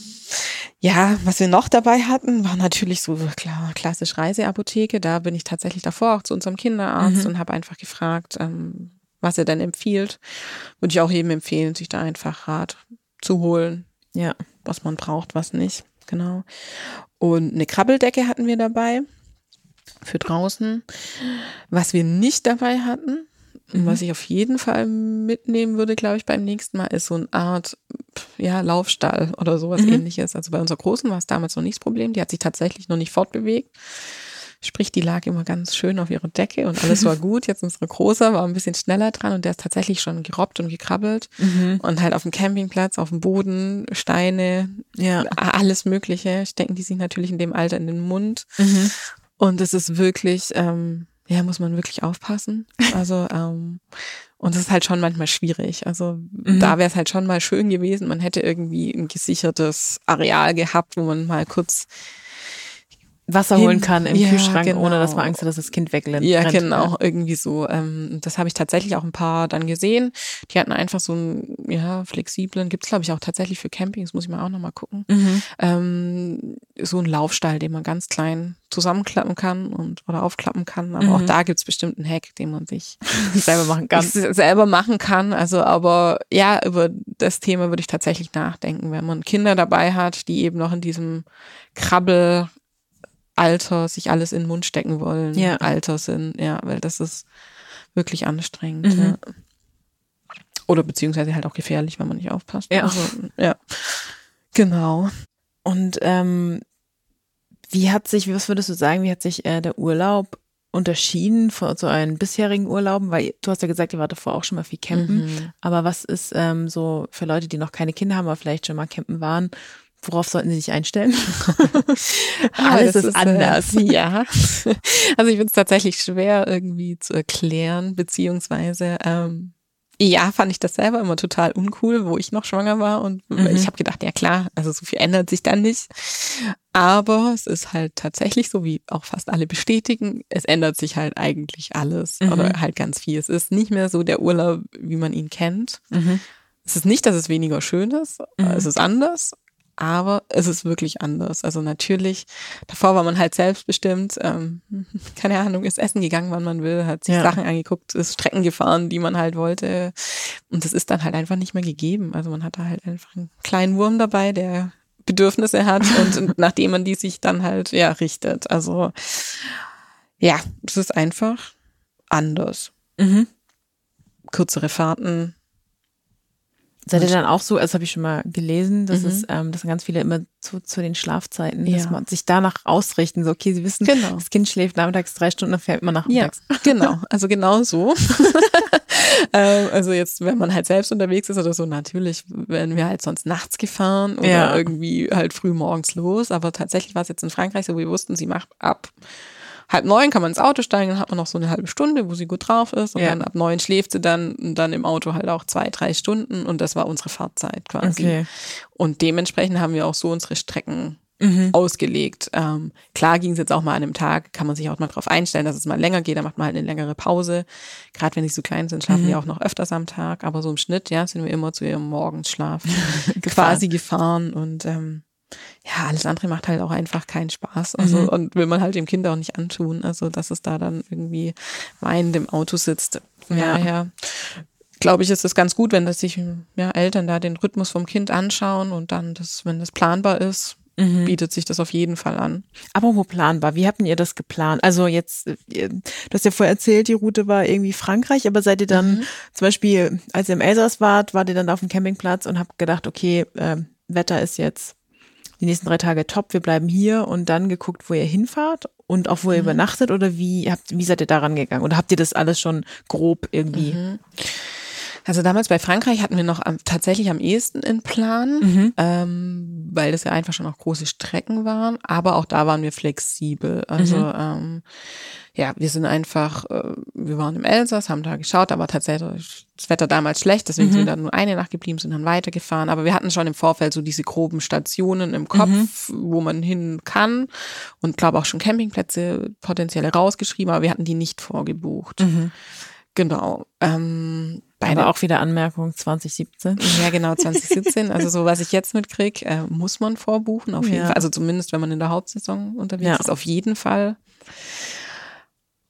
was wir noch dabei hatten, war natürlich so klar, klassisch Reiseapotheke. Da bin ich tatsächlich davor auch zu unserem Kinderarzt Mhm. und habe einfach gefragt, ähm, was er denn empfiehlt. Würde ich auch jedem empfehlen, sich da einfach Rat zu holen, Ja. was man braucht, was nicht. Genau. Und eine Krabbeldecke hatten wir dabei für draußen. Was wir nicht dabei hatten, und was ich auf jeden Fall mitnehmen würde, glaube ich, beim nächsten Mal, ist so eine Art ja, Laufstall oder sowas Mhm. ähnliches. Also bei unserer Großen war es damals noch nicht das Problem. Die hat sich tatsächlich noch nicht fortbewegt. Sprich, die lag immer ganz schön auf ihrer Decke und alles war gut. Jetzt unsere Große war ein bisschen schneller dran und der ist tatsächlich schon gerobbt und gekrabbelt. Mhm. Und halt auf dem Campingplatz, auf dem Boden, Steine, Ja. alles Mögliche, stecken die sich natürlich in dem Alter in den Mund. Mhm. Und es ist wirklich, ähm, ja, muss man wirklich aufpassen. Also, ähm, und es ist halt schon manchmal schwierig. Also Mhm. da wäre es halt schon mal schön gewesen, man hätte irgendwie ein gesichertes Areal gehabt, wo man mal kurz Wasser holen kann im Ja, Kühlschrank, genau. ohne dass man Angst hat, dass das Kind wegrennt. Ja, genau, irgendwie so. Ähm, das habe ich tatsächlich auch ein paar dann gesehen. Die hatten einfach so einen, ja, flexiblen, gibt's glaube ich auch tatsächlich für Campings, muss ich mal auch nochmal gucken. Mhm. Ähm, so einen Laufstall, den man ganz klein zusammenklappen kann und oder aufklappen kann. Aber auch Mhm. da gibt's bestimmt einen Hack, den man sich Selber machen kann. selber machen kann. Also, aber ja, über das Thema würde ich tatsächlich nachdenken, wenn man Kinder dabei hat, die eben noch in diesem Krabbelalter sich alles in den Mund stecken wollen, Ja. Alter sind, ja, weil das ist wirklich anstrengend. Mhm. Ja. Oder beziehungsweise halt auch gefährlich, wenn man nicht aufpasst. Ja. Also, ja. Genau. Und ähm, wie hat sich, was würdest du sagen, wie hat sich äh, der Urlaub unterschieden von so euren bisherigen Urlauben? Weil du hast ja gesagt, ihr wart davor auch schon mal viel campen. Mhm. Aber was ist ähm, so für Leute, die noch keine Kinder haben, aber vielleicht schon mal campen waren, worauf sollten sie sich einstellen? Alles ist anders. Äh, ja. Also ich finde es tatsächlich schwer irgendwie zu erklären, beziehungsweise ähm, ja, fand ich das selber immer total uncool, wo ich noch schwanger war und Mhm. ich habe gedacht, ja klar, also so viel ändert sich dann nicht. Aber es ist halt tatsächlich so, wie auch fast alle bestätigen, es ändert sich halt eigentlich alles Mhm. oder halt ganz viel. Es ist nicht mehr so der Urlaub, wie man ihn kennt. Mhm. Es ist nicht, dass es weniger schön ist, Mhm. es ist anders, aber es ist wirklich anders. Also natürlich, davor war man halt selbstbestimmt, ähm, keine Ahnung, ist essen gegangen, wann man will, hat sich Ja. Sachen angeguckt, ist Strecken gefahren, die man halt wollte. Und das ist dann halt einfach nicht mehr gegeben. Also man hat da halt einfach einen kleinen Wurm dabei, der Bedürfnisse hat und nachdem man die sich dann halt ja richtet. Also ja, es ist einfach anders. Mhm. Kürzere Fahrten. Seid ihr dann auch so, das habe ich schon mal gelesen, dass Mhm. es, ähm, dass ganz viele immer zu, zu den Schlafzeiten, dass Ja. man sich danach ausrichten, so okay, sie wissen, Genau. das Kind schläft nachmittags drei Stunden, dann fährt man nachmittags. Ja, genau. Also genau so. ähm, also jetzt, wenn man halt selbst unterwegs ist oder so, natürlich werden wir halt sonst nachts gefahren oder Ja. irgendwie halt früh morgens los. Aber tatsächlich war es jetzt in Frankreich so, wir wussten, sie macht ab halb neun kann man ins Auto steigen, dann hat man noch so eine halbe Stunde, wo sie gut drauf ist und Ja. dann ab neun schläft sie dann und dann im Auto halt auch zwei, drei Stunden und das war unsere Fahrzeit quasi. Okay. Und dementsprechend haben wir auch so unsere Strecken Mhm. ausgelegt. Ähm, klar ging es jetzt auch mal an einem Tag, kann man sich auch mal drauf einstellen, dass es mal länger geht, dann macht man halt eine längere Pause. Gerade wenn sie so klein sind, schlafen Mhm. die auch noch öfters am Tag, aber so im Schnitt, ja, sind wir immer zu ihrem Morgensschlaf quasi gefahren und ähm, ja, alles andere macht halt auch einfach keinen Spaß. Also Mhm. und will man halt dem Kind auch nicht antun. Also dass es da dann irgendwie weinend im Auto sitzt. Von Ja. daher glaube ich, ist es ganz gut, wenn das sich ja, Eltern da den Rhythmus vom Kind anschauen und dann das, wenn das planbar ist, Mhm. bietet sich das auf jeden Fall an. Apropos planbar, wie habt ihr das geplant? Also jetzt, äh, du hast ja vorher erzählt, die Route war irgendwie Frankreich, aber seid ihr dann zum Beispiel, als ihr im Elsass wart, wart ihr dann auf dem Campingplatz und habt gedacht, okay, ähm, Wetter ist jetzt die nächsten drei Tage top, wir bleiben hier und dann geguckt, wo ihr hinfahrt und auch wo ihr übernachtet oder wie habt, wie seid ihr da rangegangen? Oder habt ihr das alles schon grob irgendwie? Also damals bei Frankreich hatten wir noch am, tatsächlich am ehesten in Plan, Mhm. ähm, weil das ja einfach schon auch große Strecken waren. Aber auch da waren wir flexibel. Also Mhm. ähm, ja, wir sind einfach, äh, wir waren im Elsass, haben da geschaut, aber tatsächlich das Wetter damals schlecht, deswegen Mhm. sind wir dann nur eine Nacht geblieben, sind dann weitergefahren. Aber wir hatten schon im Vorfeld so diese groben Stationen im Kopf, Mhm. wo man hin kann und glaube auch schon Campingplätze potenzielle rausgeschrieben, aber wir hatten die nicht vorgebucht. Genau. Ähm, bei Aber auch wieder Anmerkung 2017. ja, genau, 2017. Also so, was ich jetzt mitkriege, äh, muss man vorbuchen, auf jeden Ja. Fall. Also zumindest, wenn man in der Hauptsaison unterwegs Ja. ist, auf jeden Fall.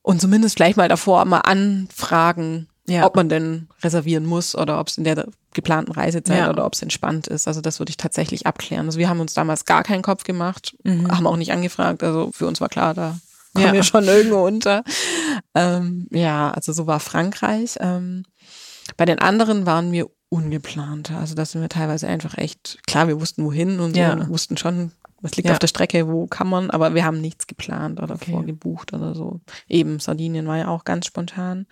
Und zumindest vielleicht mal davor mal anfragen, Ja. ob man denn reservieren muss oder ob es in der geplanten Reisezeit Ja. oder ob es entspannt ist. Also das würde ich tatsächlich abklären. Also wir haben uns damals gar keinen Kopf gemacht, Mhm. haben auch nicht angefragt. Also für uns war klar, da kommen Ja. wir schon irgendwo unter. Ähm, ja, also so war Frankreich. Ähm, bei den anderen waren wir ungeplanter. Also da sind wir teilweise einfach echt, klar, wir wussten wohin und so, Ja. und wussten schon, was liegt Ja. auf der Strecke, wo kann man, aber wir haben nichts geplant oder Okay. vorgebucht oder so. Eben, Sardinien war ja auch ganz spontan.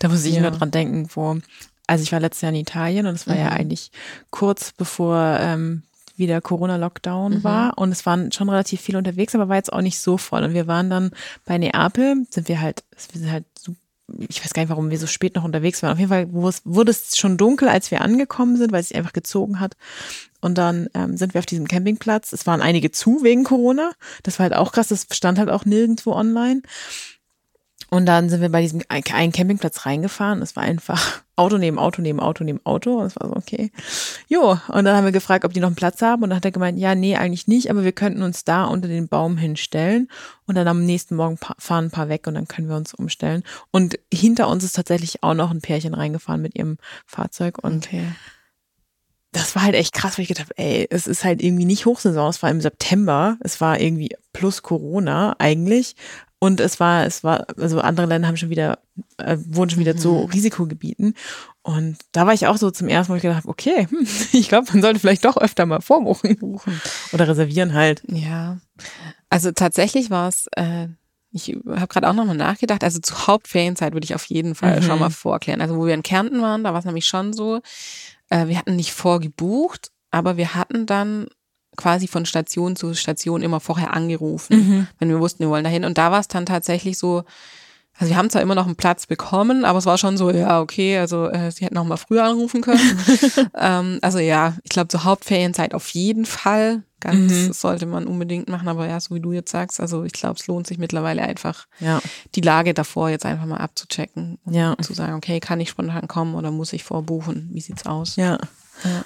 Da muss ich Ja. nur dran denken, wo, also ich war letztes Jahr in Italien und es war ja Mhm. eigentlich kurz bevor ähm, wieder Corona-Lockdown Mhm. war und es waren schon relativ viele unterwegs, aber war jetzt auch nicht so voll. Und wir waren dann bei Neapel, sind wir halt, wir sind halt so ich weiß gar nicht, warum wir so spät noch unterwegs waren. Auf jeden Fall wurde es schon dunkel, als wir angekommen sind, weil es sich einfach gezogen hat. Und dann ähm, sind wir auf diesem Campingplatz. Es waren einige zu wegen Corona. Das war halt auch krass. Das stand halt auch nirgendwo online. Und dann sind wir bei diesem einen Campingplatz reingefahren. Es war einfach Auto neben Auto neben Auto neben Auto. Und es war so, okay. Jo, und dann haben wir gefragt, ob die noch einen Platz haben. Und dann hat er gemeint, ja, nee, eigentlich nicht, aber wir könnten uns da unter den Baum hinstellen. Und dann am nächsten Morgen fahren ein paar weg und dann können wir uns umstellen. Und hinter uns ist tatsächlich auch noch ein Pärchen reingefahren mit ihrem Fahrzeug. Und Okay. das war halt echt krass, weil ich gedacht habe, ey, es ist halt irgendwie nicht Hochsaison, es war im September, es war irgendwie plus Corona eigentlich. Und es war, es war, also andere Länder haben schon wieder, äh, wurden schon wieder zu Risikogebieten. Und da war ich auch so zum ersten Mal, wo ich gedacht habe, okay, hm, ich glaube, man sollte vielleicht doch öfter mal vorbuchen oder reservieren halt. Ja, also tatsächlich war es, äh, ich habe gerade auch nochmal nachgedacht, also zur Hauptferienzeit würde ich auf jeden Fall Mhm. schon mal vorklären. Also wo wir in Kärnten waren, da war es nämlich schon so, äh, wir hatten nicht vorgebucht, aber wir hatten dann quasi von Station zu Station immer vorher angerufen, Mhm. wenn wir wussten, wir wollen dahin. Und da war es dann tatsächlich so, also wir haben zwar immer noch einen Platz bekommen, aber es war schon so, ja, okay, also äh, sie hätten auch mal früher anrufen können. ähm, also ja, ich glaube zur Hauptferienzeit auf jeden Fall. Ganz Mhm. sollte man unbedingt machen, aber ja, so wie du jetzt sagst, also ich glaube, es lohnt sich mittlerweile einfach, Ja, die Lage davor jetzt einfach mal abzuchecken und Ja. zu sagen, okay, kann ich spontan kommen oder muss ich vorbuchen? Wie sieht's aus? ja. Ja.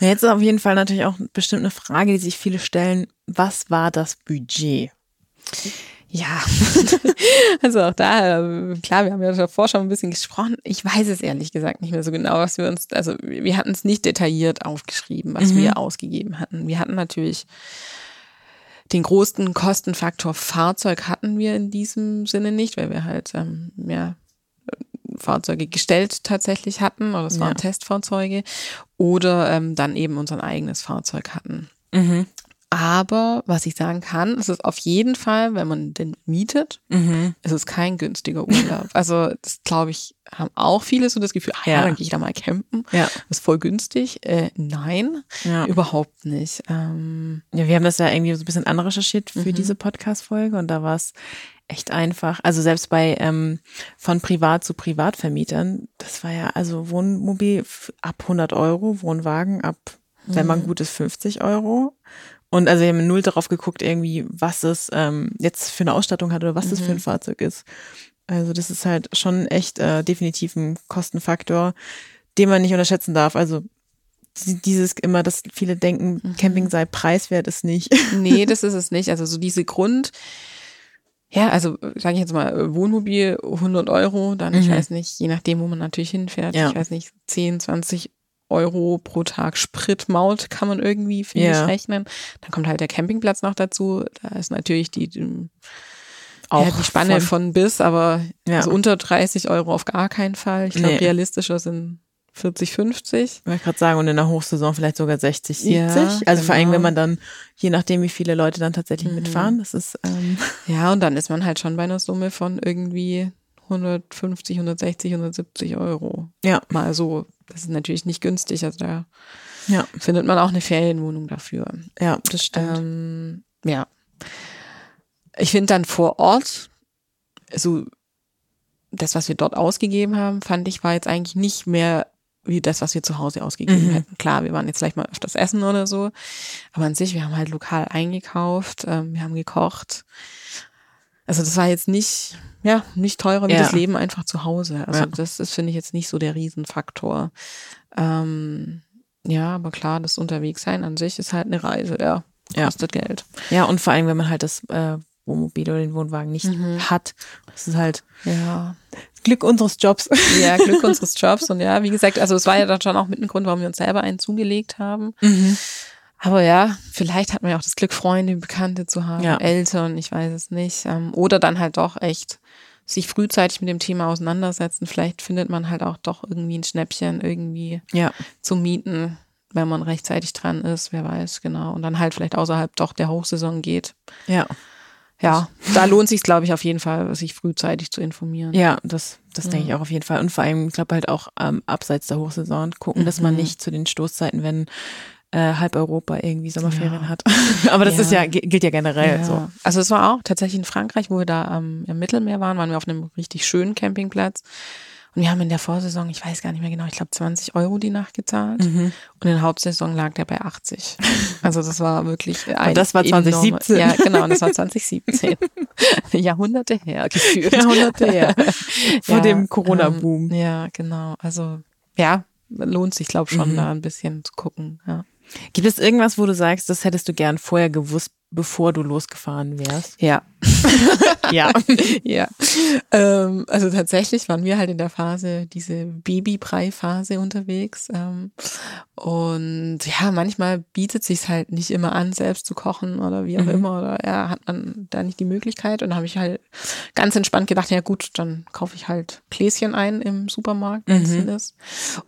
Ja, Jetzt ist auf jeden Fall natürlich auch bestimmt eine Frage, die sich viele stellen. Was war das Budget? Ja, also auch da, äh, klar, wir haben ja davor schon ein bisschen gesprochen. Ich weiß es ehrlich gesagt nicht mehr so genau, was wir uns, also wir hatten es nicht detailliert aufgeschrieben, was Mhm. wir ausgegeben hatten. Wir hatten natürlich den größten Kostenfaktor Fahrzeug hatten wir in diesem Sinne nicht, weil wir halt ähm, ja, Fahrzeuge gestellt tatsächlich hatten oder es waren Ja. Testfahrzeuge oder ähm, dann eben unser eigenes Fahrzeug hatten. Mhm. Aber was ich sagen kann, es ist auf jeden Fall, wenn man den mietet, Mhm. es ist kein günstiger Urlaub. Also das glaube ich, haben auch viele so das Gefühl, ah ja, Ja. dann gehe ich da mal campen. Ja. Ist voll günstig. Äh, nein, Ja. überhaupt nicht. Ähm, ja, wir haben das ja irgendwie so ein bisschen anrecherchiert für Mhm. diese Podcast-Folge und da war es echt einfach. Also selbst bei ähm, von Privat zu Privatvermietern, das war ja also Wohnmobil ab 100 Euro, Wohnwagen ab, wenn man gut ist, 50 Euro. Und also wir haben null darauf geguckt, irgendwie, was es ähm, jetzt für eine Ausstattung hat oder was das für ein Fahrzeug ist. Also das ist halt schon echt äh, definitiv ein Kostenfaktor, den man nicht unterschätzen darf. Also die- dieses immer, dass viele denken, Camping sei preiswert, ist nicht. nee, das ist es nicht. Also so diese Grund, ja, also sage ich jetzt mal, Wohnmobil 100 Euro, dann, ich Mhm. weiß nicht, je nachdem, wo man natürlich hinfährt, Ja. ich weiß nicht, 10, 20 Euro pro Tag Spritmaut kann man irgendwie, finde Ja. ich, rechnen. Dann kommt halt der Campingplatz noch dazu. Da ist natürlich die, die, Auch ja, die Spanne von- von, bis, aber Ja. also unter 30 Euro auf gar keinen Fall. Ich glaube, Nee. realistischer sind 40, 50. Ich wollte gerade sagen, und in der Hochsaison vielleicht sogar 60, 70. Ja, also vor allem, genau. wenn man dann, je nachdem, wie viele Leute dann tatsächlich Mhm. mitfahren, das ist, ähm, Ja, und dann ist man halt schon bei einer Summe von irgendwie 150, 160, 170 Euro. ja, Mal so. Das ist natürlich nicht günstig. Also da ja, findet man auch eine Ferienwohnung dafür. ja, das stimmt. Ähm, ja. Ich finde dann vor Ort, so das, was wir dort ausgegeben haben, fand ich, war jetzt eigentlich nicht mehr wie das, was wir zu Hause ausgegeben Mhm. hätten. Klar, wir waren jetzt vielleicht mal öfters essen oder so, aber an sich, wir haben halt lokal eingekauft, ähm, wir haben gekocht. Also das war jetzt nicht, ja, nicht teurer wie Ja. das Leben einfach zu Hause. Also Ja. das ist, finde ich, jetzt nicht so der Riesenfaktor. Ähm, ja, aber klar, das Unterwegssein an sich ist halt eine Reise, ja. Ja. Kostet Geld. Ja, und vor allem, wenn man halt das äh, Wohnmobil oder den Wohnwagen nicht Mhm. hat, das ist halt Ja. Glück unseres Jobs. Ja, Glück unseres Jobs. Und ja, wie gesagt, also es war ja dann schon auch mit ein Grund, warum wir uns selber einen zugelegt haben. Mhm. Aber ja, vielleicht hat man ja auch das Glück, Freunde, Bekannte zu haben, Ja. Eltern, ich weiß es nicht. Ähm, Oder dann halt doch echt sich frühzeitig mit dem Thema auseinandersetzen. Vielleicht findet man halt auch doch irgendwie ein Schnäppchen irgendwie Ja, zu mieten, wenn man rechtzeitig dran ist, wer weiß, genau. Und dann halt vielleicht außerhalb doch der Hochsaison geht. ja, Ja, da lohnt sich, glaube ich, auf jeden Fall, sich frühzeitig zu informieren. ja, das, das denke ich Ja. auch auf jeden Fall. Und vor allem, ich glaube halt auch ähm, abseits der Hochsaison gucken, dass man Mhm. nicht zu den Stoßzeiten, wenn äh, halb Europa irgendwie Sommerferien Ja. hat. Aber das Ja. ist ja, gilt ja generell Ja. so. Also es war auch tatsächlich in Frankreich, wo wir da ähm, im Mittelmeer waren, waren wir auf einem richtig schönen Campingplatz. Und wir haben in der Vorsaison, ich weiß gar nicht mehr genau, ich glaube 20 Euro die Nacht gezahlt. Mhm. Und in der Hauptsaison lag der bei 80. Also das war wirklich ein das war enorme- 2017. Ja, genau, und das war 2017. Jahrhunderte her gefühlt. Jahrhunderte her. Vor Ja, dem Corona-Boom. Ähm, ja, genau. Also ja, lohnt sich, glaube schon, Mhm. da ein bisschen zu gucken. Ja. Gibt es irgendwas, wo du sagst, das hättest du gern vorher gewusst, bevor du losgefahren wärst? Ja. Ja. ja. Ähm, also tatsächlich waren wir halt in der Phase, diese Babybrei-Phase unterwegs. Ähm, und ja, manchmal bietet sich halt nicht immer an, selbst zu kochen oder wie auch Mhm. immer. Oder ja, hat man da nicht die Möglichkeit. Und da habe ich halt ganz entspannt gedacht, ja gut, dann kaufe ich halt Gläschen ein im Supermarkt, wenn es Mhm. ist.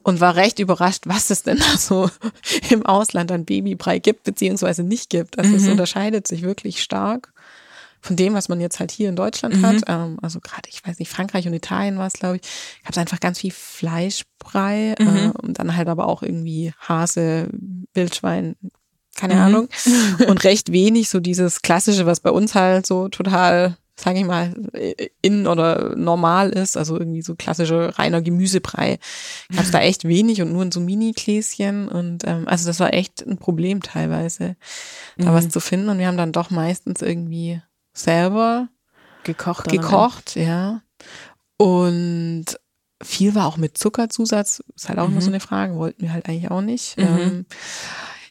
Und war recht überrascht, was es denn da so im Ausland an Babybrei gibt, beziehungsweise nicht gibt. Also es Mhm. Unterscheidet sich wirklich stark von dem, was man jetzt halt hier in Deutschland Mhm. hat. Ähm, also gerade, ich weiß nicht, Frankreich und Italien war es, glaube ich, gab es einfach ganz viel Fleischbrei Mhm. äh, und dann halt aber auch irgendwie Hase, Wildschwein, keine Mhm. Ahnung. Und recht wenig so dieses Klassische, was bei uns halt so total, sage ich mal, in oder normal ist, also irgendwie so klassische reiner Gemüsebrei. Gab es da echt wenig und nur in so Mini-Gläschen und ähm, also das war echt ein Problem teilweise, da Mhm. was zu finden und wir haben dann doch meistens irgendwie selber Gekocht. dann gekocht, ja. Und viel war auch mit Zuckerzusatz, ist halt auch immer Mhm. so eine Frage, wollten wir halt eigentlich auch nicht. Mhm. Ähm,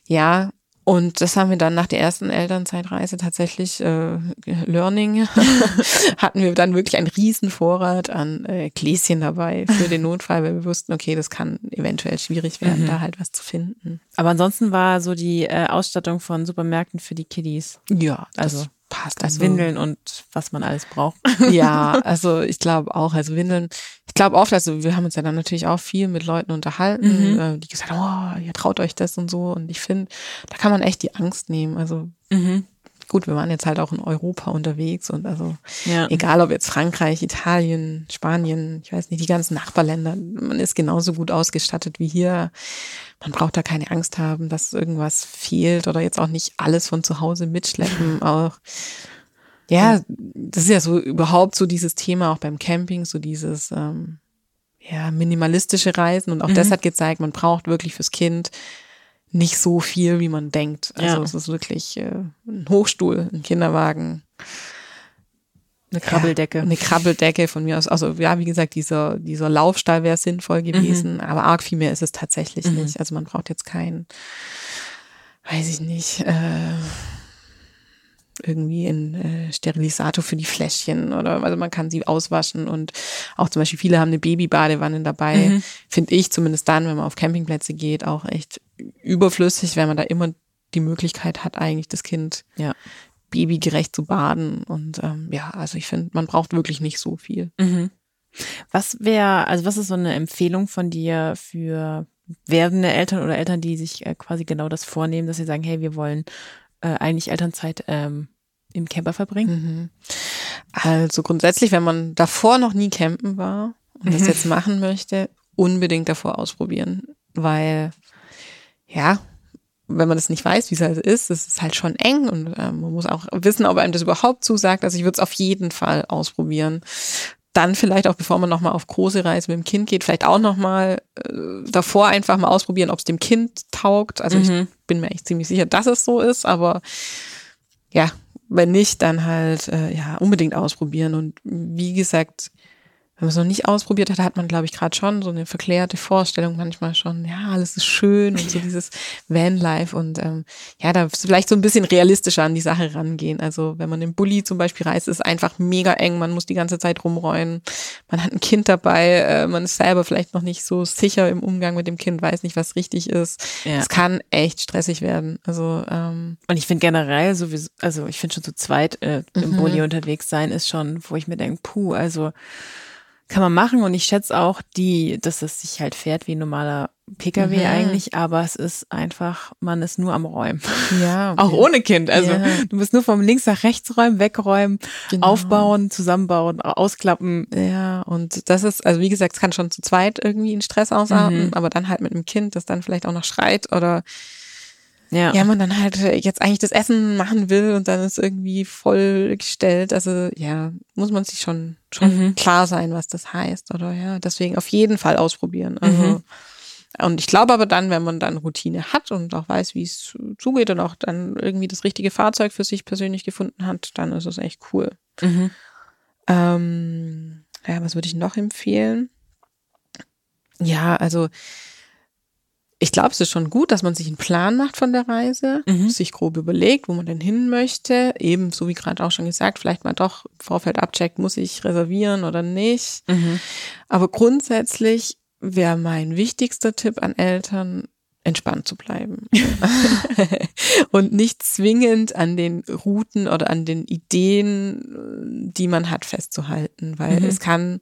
ja, Und das haben wir dann nach der ersten Elternzeitreise tatsächlich äh, Learning hatten wir dann wirklich einen riesen Vorrat an äh, Gläschen dabei für den Notfall, weil wir wussten, okay, das kann eventuell schwierig werden, mhm. da halt was zu finden. Aber ansonsten war so die äh, Ausstattung von Supermärkten für die Kiddies. Ja, also passt. Also Windeln und was man alles braucht. Ja, also ich glaube auch, also Windeln, ich glaube oft, also wir haben uns ja dann natürlich auch viel mit Leuten unterhalten, mhm. Äh, die gesagt haben, oh, ihr traut euch das und so. Und ich finde, da kann man echt die Angst nehmen. Also mhm. Gut, wir waren jetzt halt auch in Europa unterwegs und also ja. egal ob jetzt Frankreich, Italien, Spanien, ich weiß nicht, die ganzen Nachbarländer, man ist genauso gut ausgestattet wie hier man braucht da keine Angst haben, dass irgendwas fehlt oder jetzt auch nicht alles von zu Hause mitschleppen. Auch ja, das ist ja so überhaupt so dieses Thema auch beim Camping, so dieses ähm, ja minimalistische Reisen und auch mhm. das hat gezeigt, man braucht wirklich fürs Kind nicht so viel, wie man denkt. Also ja. es ist wirklich äh, ein Hochstuhl, ein Kinderwagen, eine Krabbeldecke. Ja, eine Krabbeldecke von mir aus. Also ja, wie gesagt, dieser, dieser Laufstall wäre sinnvoll gewesen, mhm. aber arg viel mehr ist es tatsächlich mhm. nicht. Also man braucht jetzt keinen, weiß ich nicht, äh, irgendwie ein äh, Sterilisator für die Fläschchen oder also man kann sie auswaschen und auch zum Beispiel viele haben eine Babybadewanne dabei. Mhm. Finde ich zumindest dann, wenn man auf Campingplätze geht, auch echt überflüssig, wenn man da immer die Möglichkeit hat, eigentlich das Kind ja babygerecht zu baden. Und ähm, ja, also ich finde, man braucht wirklich nicht so viel. Mhm. Was wäre, also was ist so eine Empfehlung von dir für werdende Eltern oder Eltern, die sich äh, quasi genau das vornehmen, dass sie sagen, hey, wir wollen äh, eigentlich Elternzeit ähm, im Camper verbringen? Mhm. Also grundsätzlich, wenn man davor noch nie campen war und mhm. das jetzt machen möchte, unbedingt davor ausprobieren, weil ja, wenn man das nicht weiß, wie es halt ist, es ist halt schon eng und äh, man muss auch wissen, ob einem das überhaupt zusagt. Also ich würde es auf jeden Fall ausprobieren. Dann vielleicht auch, bevor man nochmal auf große Reise mit dem Kind geht, vielleicht auch nochmal äh, davor einfach mal ausprobieren, ob es dem Kind taugt. Also mhm. ich bin mir echt ziemlich sicher, dass es so ist, aber ja, wenn nicht, dann halt äh, ja unbedingt ausprobieren. Und wie gesagt, wenn man es noch nicht ausprobiert hat, hat man, glaube ich, gerade schon so eine verklärte Vorstellung manchmal schon, ja, alles ist schön und so dieses Vanlife und ähm, ja, da vielleicht so ein bisschen realistischer an die Sache rangehen. Also wenn man im Bulli zum Beispiel reist, ist es einfach mega eng, man muss die ganze Zeit rumräumen, man hat ein Kind dabei, äh, man ist selber vielleicht noch nicht so sicher im Umgang mit dem Kind, weiß nicht, was richtig ist. Es ja. kann echt stressig werden. Also ähm, und ich finde generell sowieso, also ich finde schon zu zweit äh, im mhm. Bulli unterwegs sein ist schon, wo ich mir denke, puh, also kann man machen und ich schätze auch die, dass es sich halt fährt wie ein normaler PKW mhm. eigentlich, aber es ist einfach, man ist nur am Räumen. Ja. auch ohne Kind. Also ja. du musst nur vom links nach rechts räumen, wegräumen, genau. aufbauen, zusammenbauen, ausklappen. Ja, und das ist, also wie gesagt, es kann schon zu zweit irgendwie in Stress ausarten, mhm. aber dann halt mit einem Kind, das dann vielleicht auch noch schreit oder ja. ja, man dann halt jetzt eigentlich das Essen machen will und dann ist irgendwie vollgestellt. Also ja, muss man sich schon schon mhm. klar sein, was das heißt, oder ja. Deswegen auf jeden Fall ausprobieren. Also mhm. und ich glaube aber dann, wenn man dann Routine hat und auch weiß, wie es zugeht und auch dann irgendwie das richtige Fahrzeug für sich persönlich gefunden hat, dann ist es echt cool. Mhm. Ähm, ja, was würde ich noch empfehlen? Ja, also ich glaube, es ist schon gut, dass man sich einen Plan macht von der Reise, mhm. sich grob überlegt, wo man denn hin möchte. Eben, so wie gerade auch schon gesagt, vielleicht mal doch im Vorfeld abcheckt, muss ich reservieren oder nicht. Mhm. Aber grundsätzlich wäre mein wichtigster Tipp an Eltern, entspannt zu bleiben. und nicht zwingend an den Routen oder an den Ideen, die man hat, festzuhalten, weil mhm. es kann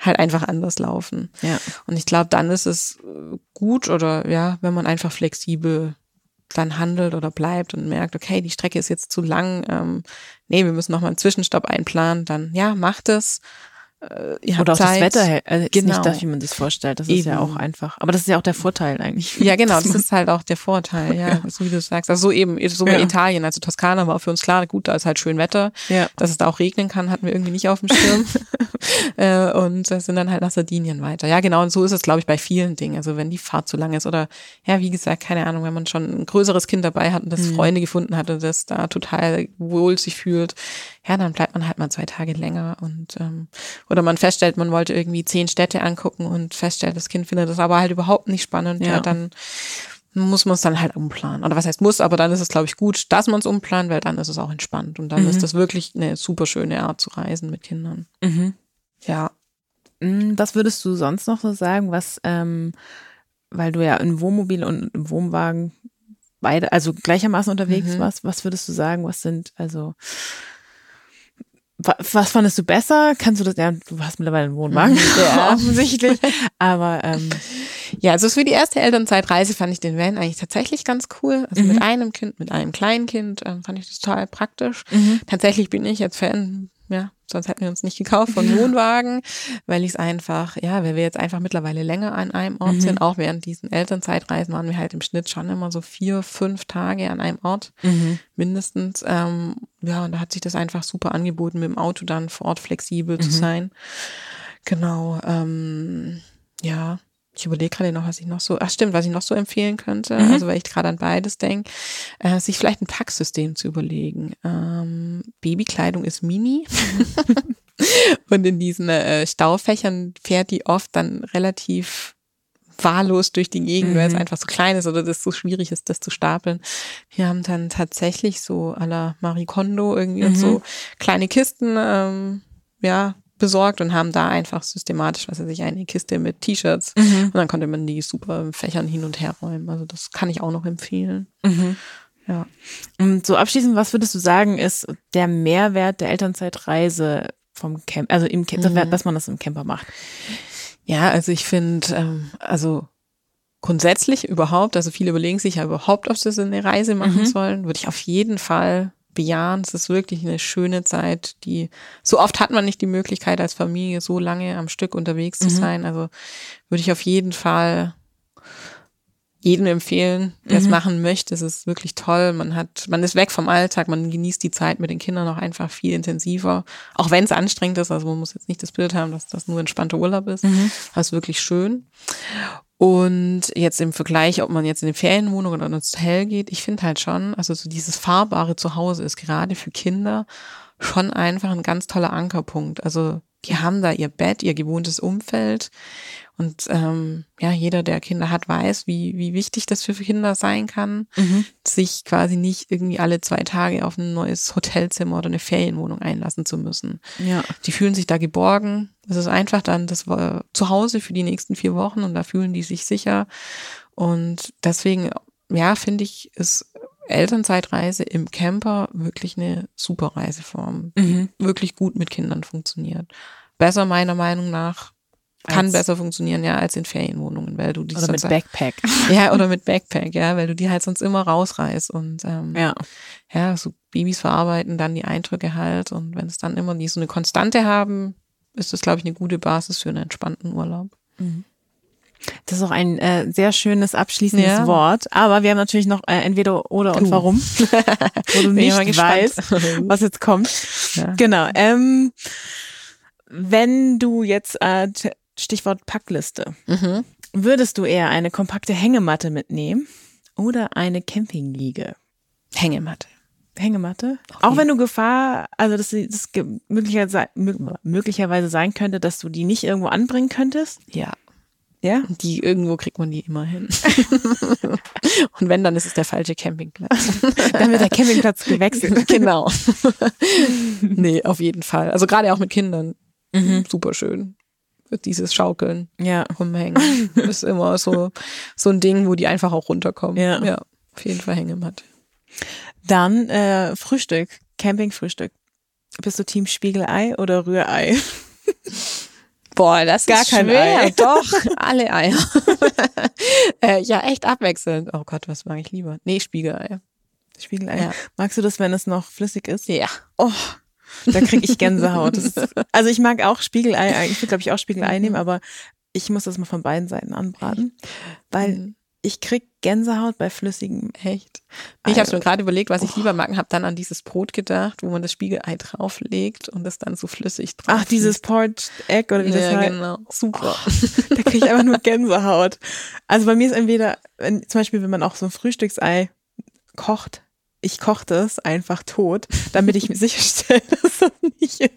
halt einfach anders laufen. Ja. Und ich glaube, dann ist es äh, gut oder ja, wenn man einfach flexibel dann handelt oder bleibt und merkt, okay, die Strecke ist jetzt zu lang, ähm, nee, wir müssen nochmal einen Zwischenstopp einplanen, dann ja, macht es äh, ihr Oder auch Zeit. das Wetter also ist genau. nicht das, wie man sich vorstellt. Das Eben. ist ja auch einfach. Aber das ist ja auch der Vorteil eigentlich. Ja, genau, das ist halt auch der Vorteil, ja, so wie du sagst. Also so eben, so ja. Italien, also Toskana war für uns klar, gut, da ist halt schön Wetter. Ja. Dass es da auch regnen kann, hatten wir irgendwie nicht auf dem Schirm. Äh, und sind dann halt nach Sardinien weiter. Ja, genau, und so ist es, glaube ich, bei vielen Dingen. Also wenn die Fahrt zu lang ist oder, ja, wie gesagt, keine Ahnung, wenn man schon ein größeres Kind dabei hat und das mhm. Freunde gefunden hat und das da total wohl sich fühlt, ja, dann bleibt man halt mal zwei Tage länger und ähm, oder man feststellt, man wollte irgendwie zehn Städte angucken und feststellt, das Kind findet das aber halt überhaupt nicht spannend, ja, ja dann muss man es dann halt umplanen. Oder was heißt muss, aber dann ist es, glaube ich, gut, dass man es umplant, weil dann ist es auch entspannt. Und dann Mhm. ist das wirklich eine super schöne Art zu reisen mit Kindern. Mhm. Ja. Mm, Was würdest du sonst noch so sagen, was, ähm, weil du ja im Wohnmobil und im Wohnwagen beide, also gleichermaßen unterwegs Mhm. warst, was würdest du sagen, was sind, also, was fandest du besser? Kannst du das, ja, du hast mittlerweile einen Wohnwagen, Ja. offensichtlich, aber, ähm, Ja, also für die erste Elternzeitreise fand ich den Van eigentlich tatsächlich ganz cool. Also Mhm. mit einem Kind, mit einem kleinen Kind ähm, fand ich das total praktisch. Mhm. Tatsächlich bin ich jetzt Fan, sonst hätten wir uns nicht gekauft von Wohnwagen, weil ich es einfach, ja, weil wir jetzt einfach mittlerweile länger an einem Ort Mhm. sind. Auch während diesen Elternzeitreisen waren wir halt im Schnitt schon immer so vier, fünf Tage an einem Ort Mhm. mindestens. Ähm, ja, und da hat sich das einfach super angeboten, mit dem Auto dann vor Ort flexibel zu Mhm. sein. Genau, ähm, ja. Ich überlege gerade noch, was ich noch so, ach stimmt, was ich noch so empfehlen könnte, Mhm. also weil ich gerade an beides denke, äh, sich vielleicht ein Packsystem zu überlegen. Ähm, Babykleidung ist mini und in diesen äh, Staufächern fährt die oft dann relativ wahllos durch die Gegend, weil es Mhm. einfach so klein ist oder das so schwierig ist, das zu stapeln. Wir haben dann tatsächlich so à la Marie Kondo irgendwie und Mhm. so kleine Kisten, ähm, ja, besorgt und haben da einfach systematisch, was weiß ich, eine Kiste mit T-Shirts Mhm. und dann konnte man die super in Fächern hin und her räumen. Also das kann ich auch noch empfehlen. Mhm. Ja. Und so abschließend, was würdest du sagen, ist der Mehrwert der Elternzeitreise vom Camp, also im Camp, Mhm. dass man das im Camper macht? Ja, also ich finde, ähm, also grundsätzlich überhaupt, also viele überlegen sich ja überhaupt, ob sie so eine Reise machen Mhm. sollen, würde ich auf jeden Fall bejahen. Es ist wirklich eine schöne Zeit, die so oft hat man nicht die Möglichkeit als Familie so lange am Stück unterwegs zu Mhm. sein. Also würde ich auf jeden Fall jedem empfehlen, der es Mhm. machen möchte. Es ist wirklich toll. Man hat, man ist weg vom Alltag, man genießt die Zeit mit den Kindern auch einfach viel intensiver. Auch wenn es anstrengend ist. Also man muss jetzt nicht das Bild haben, dass das nur entspannter Urlaub ist. Mhm. Aber es ist wirklich schön. Und jetzt im Vergleich, ob man jetzt in eine Ferienwohnung oder ins Hotel geht, ich finde halt schon, also so dieses fahrbare Zuhause ist gerade für Kinder schon einfach ein ganz toller Ankerpunkt. Also die haben da ihr Bett, ihr gewohntes Umfeld. Und ähm, ja, jeder, der Kinder hat, weiß, wie, wie wichtig das für Kinder sein kann, Mhm. sich quasi nicht irgendwie alle zwei Tage auf ein neues Hotelzimmer oder eine Ferienwohnung einlassen zu müssen. Ja. Die fühlen sich da geborgen. Es ist einfach dann das war Zuhause für die nächsten vier Wochen und da fühlen die sich sicher. Und deswegen, ja, finde ich, ist Elternzeitreise im Camper wirklich eine super Reiseform, die Mhm. wirklich gut mit Kindern funktioniert. Besser meiner Meinung nach. Kann Als- besser funktionieren, ja, als in Ferienwohnungen, weil du die Oder mit Backpack. ja, oder mit Backpack, ja, weil du die halt sonst immer rausreißt und ähm, Ja. ja, so Babys verarbeiten dann die Eindrücke halt und wenn es dann immer die so eine Konstante haben, ist das, glaube ich, eine gute Basis für einen entspannten Urlaub. Das ist auch ein äh, sehr schönes abschließendes Ja. Wort. Aber wir haben natürlich noch äh, entweder oder und Uh. warum, wo du nicht weißt, was jetzt kommt. Ja. Genau. Ähm, wenn du jetzt äh, Stichwort Packliste, Mhm. würdest du eher eine kompakte Hängematte mitnehmen oder eine Campingliege? Hängematte. Hängematte? Okay. Auch wenn du Gefahr, also dass sie- das möglicherweise sein könnte, dass du die nicht irgendwo anbringen könntest. Ja, Ja. die irgendwo kriegt man die immer hin. und wenn, dann ist es der falsche Campingplatz. Dann wird der Campingplatz gewechselt. genau. nee, auf jeden Fall. Also gerade auch mit Kindern. Mhm. Super schön. Dieses Schaukeln. Ja. rumhängen. ist immer so, so ein Ding, wo die einfach auch runterkommen. Ja. ja auf jeden Fall Hängematte. Dann äh, Frühstück, Campingfrühstück. Bist du Team Spiegelei oder Rührei? Boah, das Gar ist kein schwer. Ei. Doch, alle Eier. äh, ja, echt abwechselnd. Oh Gott, was mag ich lieber? Nee, Spiegelei. Spiegelei. Ja. Magst du das, wenn es noch flüssig ist? Ja. Oh, da kriege ich Gänsehaut. Ist, also ich mag auch Spiegelei. Ich würde, glaube ich, auch Spiegelei nehmen, aber ich muss das mal von beiden Seiten anbraten, weil Mhm. ich krieg Gänsehaut bei flüssigem. Echt? Nee, ich habe Ei. mir gerade überlegt, was ich lieber mag, habe dann an dieses Brot gedacht, wo man das Spiegelei drauflegt und das dann so flüssig drauf. Ach, dieses. Port Egg oder wie das ja, heißt. genau. Super. Da kriege ich einfach nur Gänsehaut. Also bei mir ist entweder, wenn, zum Beispiel, wenn man auch so ein Frühstücksei kocht, ich koche das einfach tot, damit ich mir sicherstelle, dass das nicht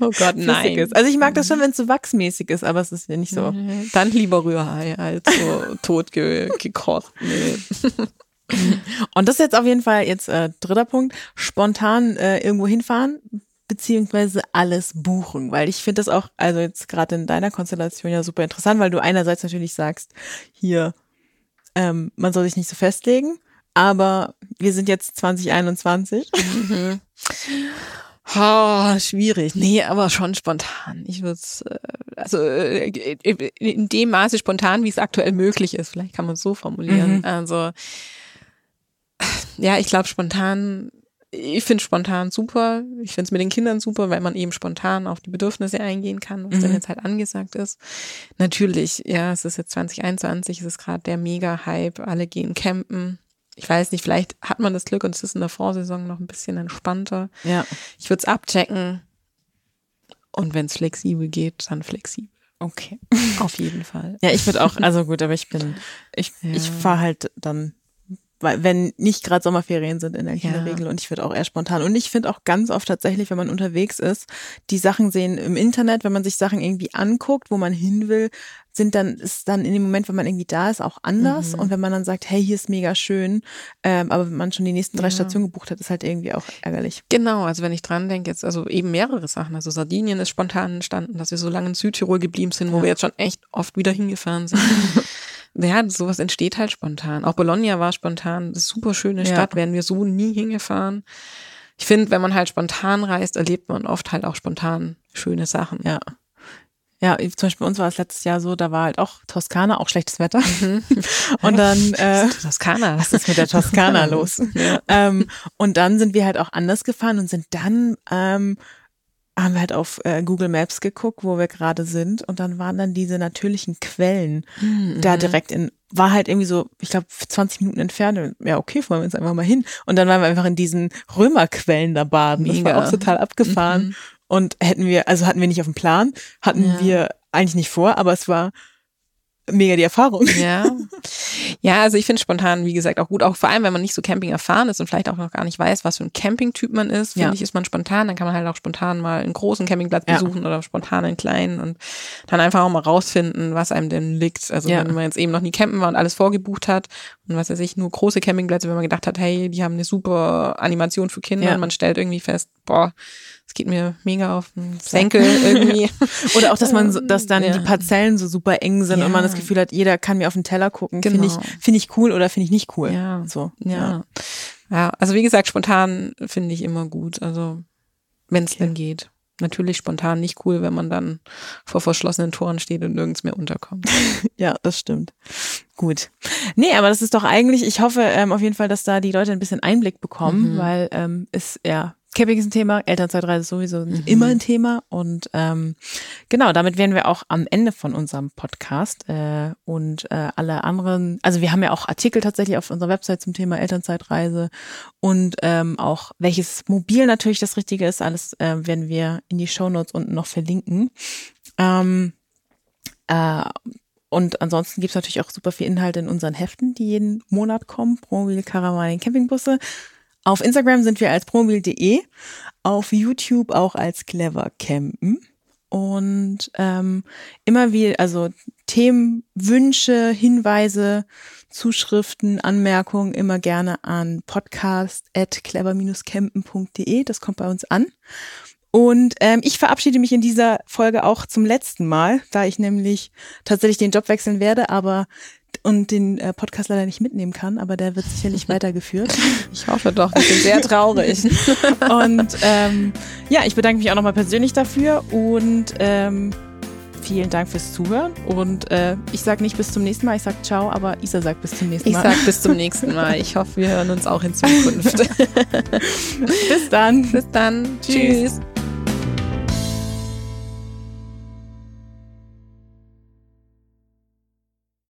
oh Gott, nein. ist. Also ich mag das schon, wenn es so wachsmäßig ist, aber es ist ja nicht so. Mhm. Dann lieber Rührei als so tot ge gekocht. Nee. Und das ist jetzt auf jeden Fall jetzt äh, dritter Punkt, spontan äh, irgendwo hinfahren, beziehungsweise alles buchen, weil ich finde das auch, also jetzt gerade in deiner Konstellation ja super interessant, weil du einerseits natürlich sagst, hier, ähm, man soll sich nicht so festlegen, aber wir sind jetzt 2021. Mhm. Oh, schwierig. Nee, aber schon spontan. Ich würde äh, also äh, in dem Maße spontan, wie es aktuell möglich ist. Vielleicht kann man es so formulieren. Mhm. Also ja, ich glaube spontan ich finde spontan super. Ich finde es mit den Kindern super, weil man eben spontan auf die Bedürfnisse eingehen kann, was mhm. dann jetzt halt angesagt ist. Natürlich, ja, es ist jetzt 2021, es ist gerade der Mega-Hype, alle gehen campen. Ich weiß nicht, vielleicht hat man das Glück und es ist in der Vorsaison noch ein bisschen entspannter. Ja. Ich würde es abchecken. Und wenn es flexibel geht, dann flexibel. Okay. Auf jeden Fall. Ja, ich würde auch, also gut, aber ich bin, ich, ja. ich fahre halt dann weil wenn nicht gerade Sommerferien sind in der, ja. Regel und ich würde auch eher spontan und ich finde auch ganz oft tatsächlich, wenn man unterwegs ist, die Sachen sehen im Internet, wenn man sich Sachen irgendwie anguckt, wo man hin will, sind dann ist dann in dem Moment, wenn man irgendwie da ist, auch anders mhm. und wenn man dann sagt, hey, hier ist mega schön, ähm, aber wenn man schon die nächsten drei ja. Stationen gebucht hat, ist halt irgendwie auch ärgerlich. Genau, also wenn ich dran denke, jetzt also eben mehrere Sachen, also Sardinien ist spontan entstanden, dass wir so lange in Südtirol geblieben sind, wo ja. wir jetzt schon echt oft wieder hingefahren sind. ja, sowas entsteht halt spontan. Auch Bologna war spontan, super schöne Stadt, ja. wären wir so nie hingefahren. Ich finde, wenn man halt spontan reist, erlebt man oft halt auch spontan schöne Sachen. Ja. Ja, zum Beispiel bei uns war es letztes Jahr so, da war halt auch Toskana, auch schlechtes Wetter. Mhm. Und dann äh, Toskana, was ist mit der Toskana los? Ja. Ähm, und dann sind wir halt auch anders gefahren und sind dann ähm, haben wir halt auf äh, Google Maps geguckt, wo wir gerade sind und dann waren dann diese natürlichen Quellen mhm. da direkt in, war halt irgendwie so, ich glaube 20 Minuten entfernt. Ja, okay, fahren wir uns einfach mal hin. Und dann waren wir einfach in diesen Römerquellen da baden. Mega. Das war auch total abgefahren. Mhm. Und hätten wir, also hatten wir nicht auf dem Plan, hatten ja. wir eigentlich nicht vor, aber es war mega die Erfahrung. Ja. Ja, also ich finde spontan, wie gesagt, auch gut, auch vor allem, wenn man nicht so Camping erfahren ist und vielleicht auch noch gar nicht weiß, was für ein Campingtyp man ist, finde ja. ich, ist man spontan, dann kann man halt auch spontan mal einen großen Campingplatz ja. besuchen oder spontan einen kleinen und dann einfach auch mal rausfinden, was einem denn liegt. Also ja. wenn man jetzt eben noch nie campen war und alles vorgebucht hat und was weiß ich, nur große Campingplätze, wenn man gedacht hat, hey, die haben eine super Animation für Kinder und man stellt irgendwie fest, boah, es geht mir mega auf den Senkel irgendwie. Oder auch, dass man, so, dass dann ja. die Parzellen so super eng sind ja. und man das Gefühl hat, jeder kann mir auf den Teller gucken. Genau. Finde ich, finde ich cool oder finde ich nicht cool. Ja. So. Ja. ja. also wie gesagt, spontan finde ich immer gut. Also, wenn es okay. denn geht. Natürlich spontan nicht cool, wenn man dann vor verschlossenen Toren steht und nirgends mehr unterkommt. ja, das stimmt. Gut. Nee, aber das ist doch eigentlich, ich hoffe ähm, auf jeden Fall, dass da die Leute ein bisschen Einblick bekommen, mhm. weil ähm, es ja Camping ist ein Thema, Elternzeitreise ist sowieso mhm. immer ein Thema. Und ähm, genau, damit wären wir auch am Ende von unserem Podcast. Äh, und äh, alle anderen, also wir haben ja auch Artikel tatsächlich auf unserer Website zum Thema Elternzeitreise und ähm, auch welches Mobil natürlich das Richtige ist. Alles äh, werden wir in die Shownotes unten noch verlinken. Ähm, äh, und ansonsten gibt's natürlich auch super viel Inhalt in unseren Heften, die jeden Monat kommen. Promobil, Karawanen, Campingbusse. Auf Instagram sind wir als promobil.de, auf YouTube auch als clever campen. Und ähm, immer wie, also Themen, Wünsche, Hinweise, Zuschriften, Anmerkungen immer gerne an podcast.clever-campen.de. Das kommt bei uns an. Und ähm, ich verabschiede mich in dieser Folge auch zum letzten Mal, da ich nämlich tatsächlich den Job wechseln werde, aber und den äh, Podcast leider nicht mitnehmen kann, aber der wird sicherlich weitergeführt. Ich hoffe doch, ich bin sehr traurig. und ähm, ja, ich bedanke mich auch nochmal persönlich dafür und ähm, vielen Dank fürs Zuhören. Und äh, ich sage nicht bis zum nächsten Mal, ich sage ciao, aber Isa sagt bis zum nächsten Mal. Ich sage bis zum nächsten Mal. Ich hoffe, wir hören uns auch in Zukunft. bis dann. Bis dann. Tschüss. Tschüss.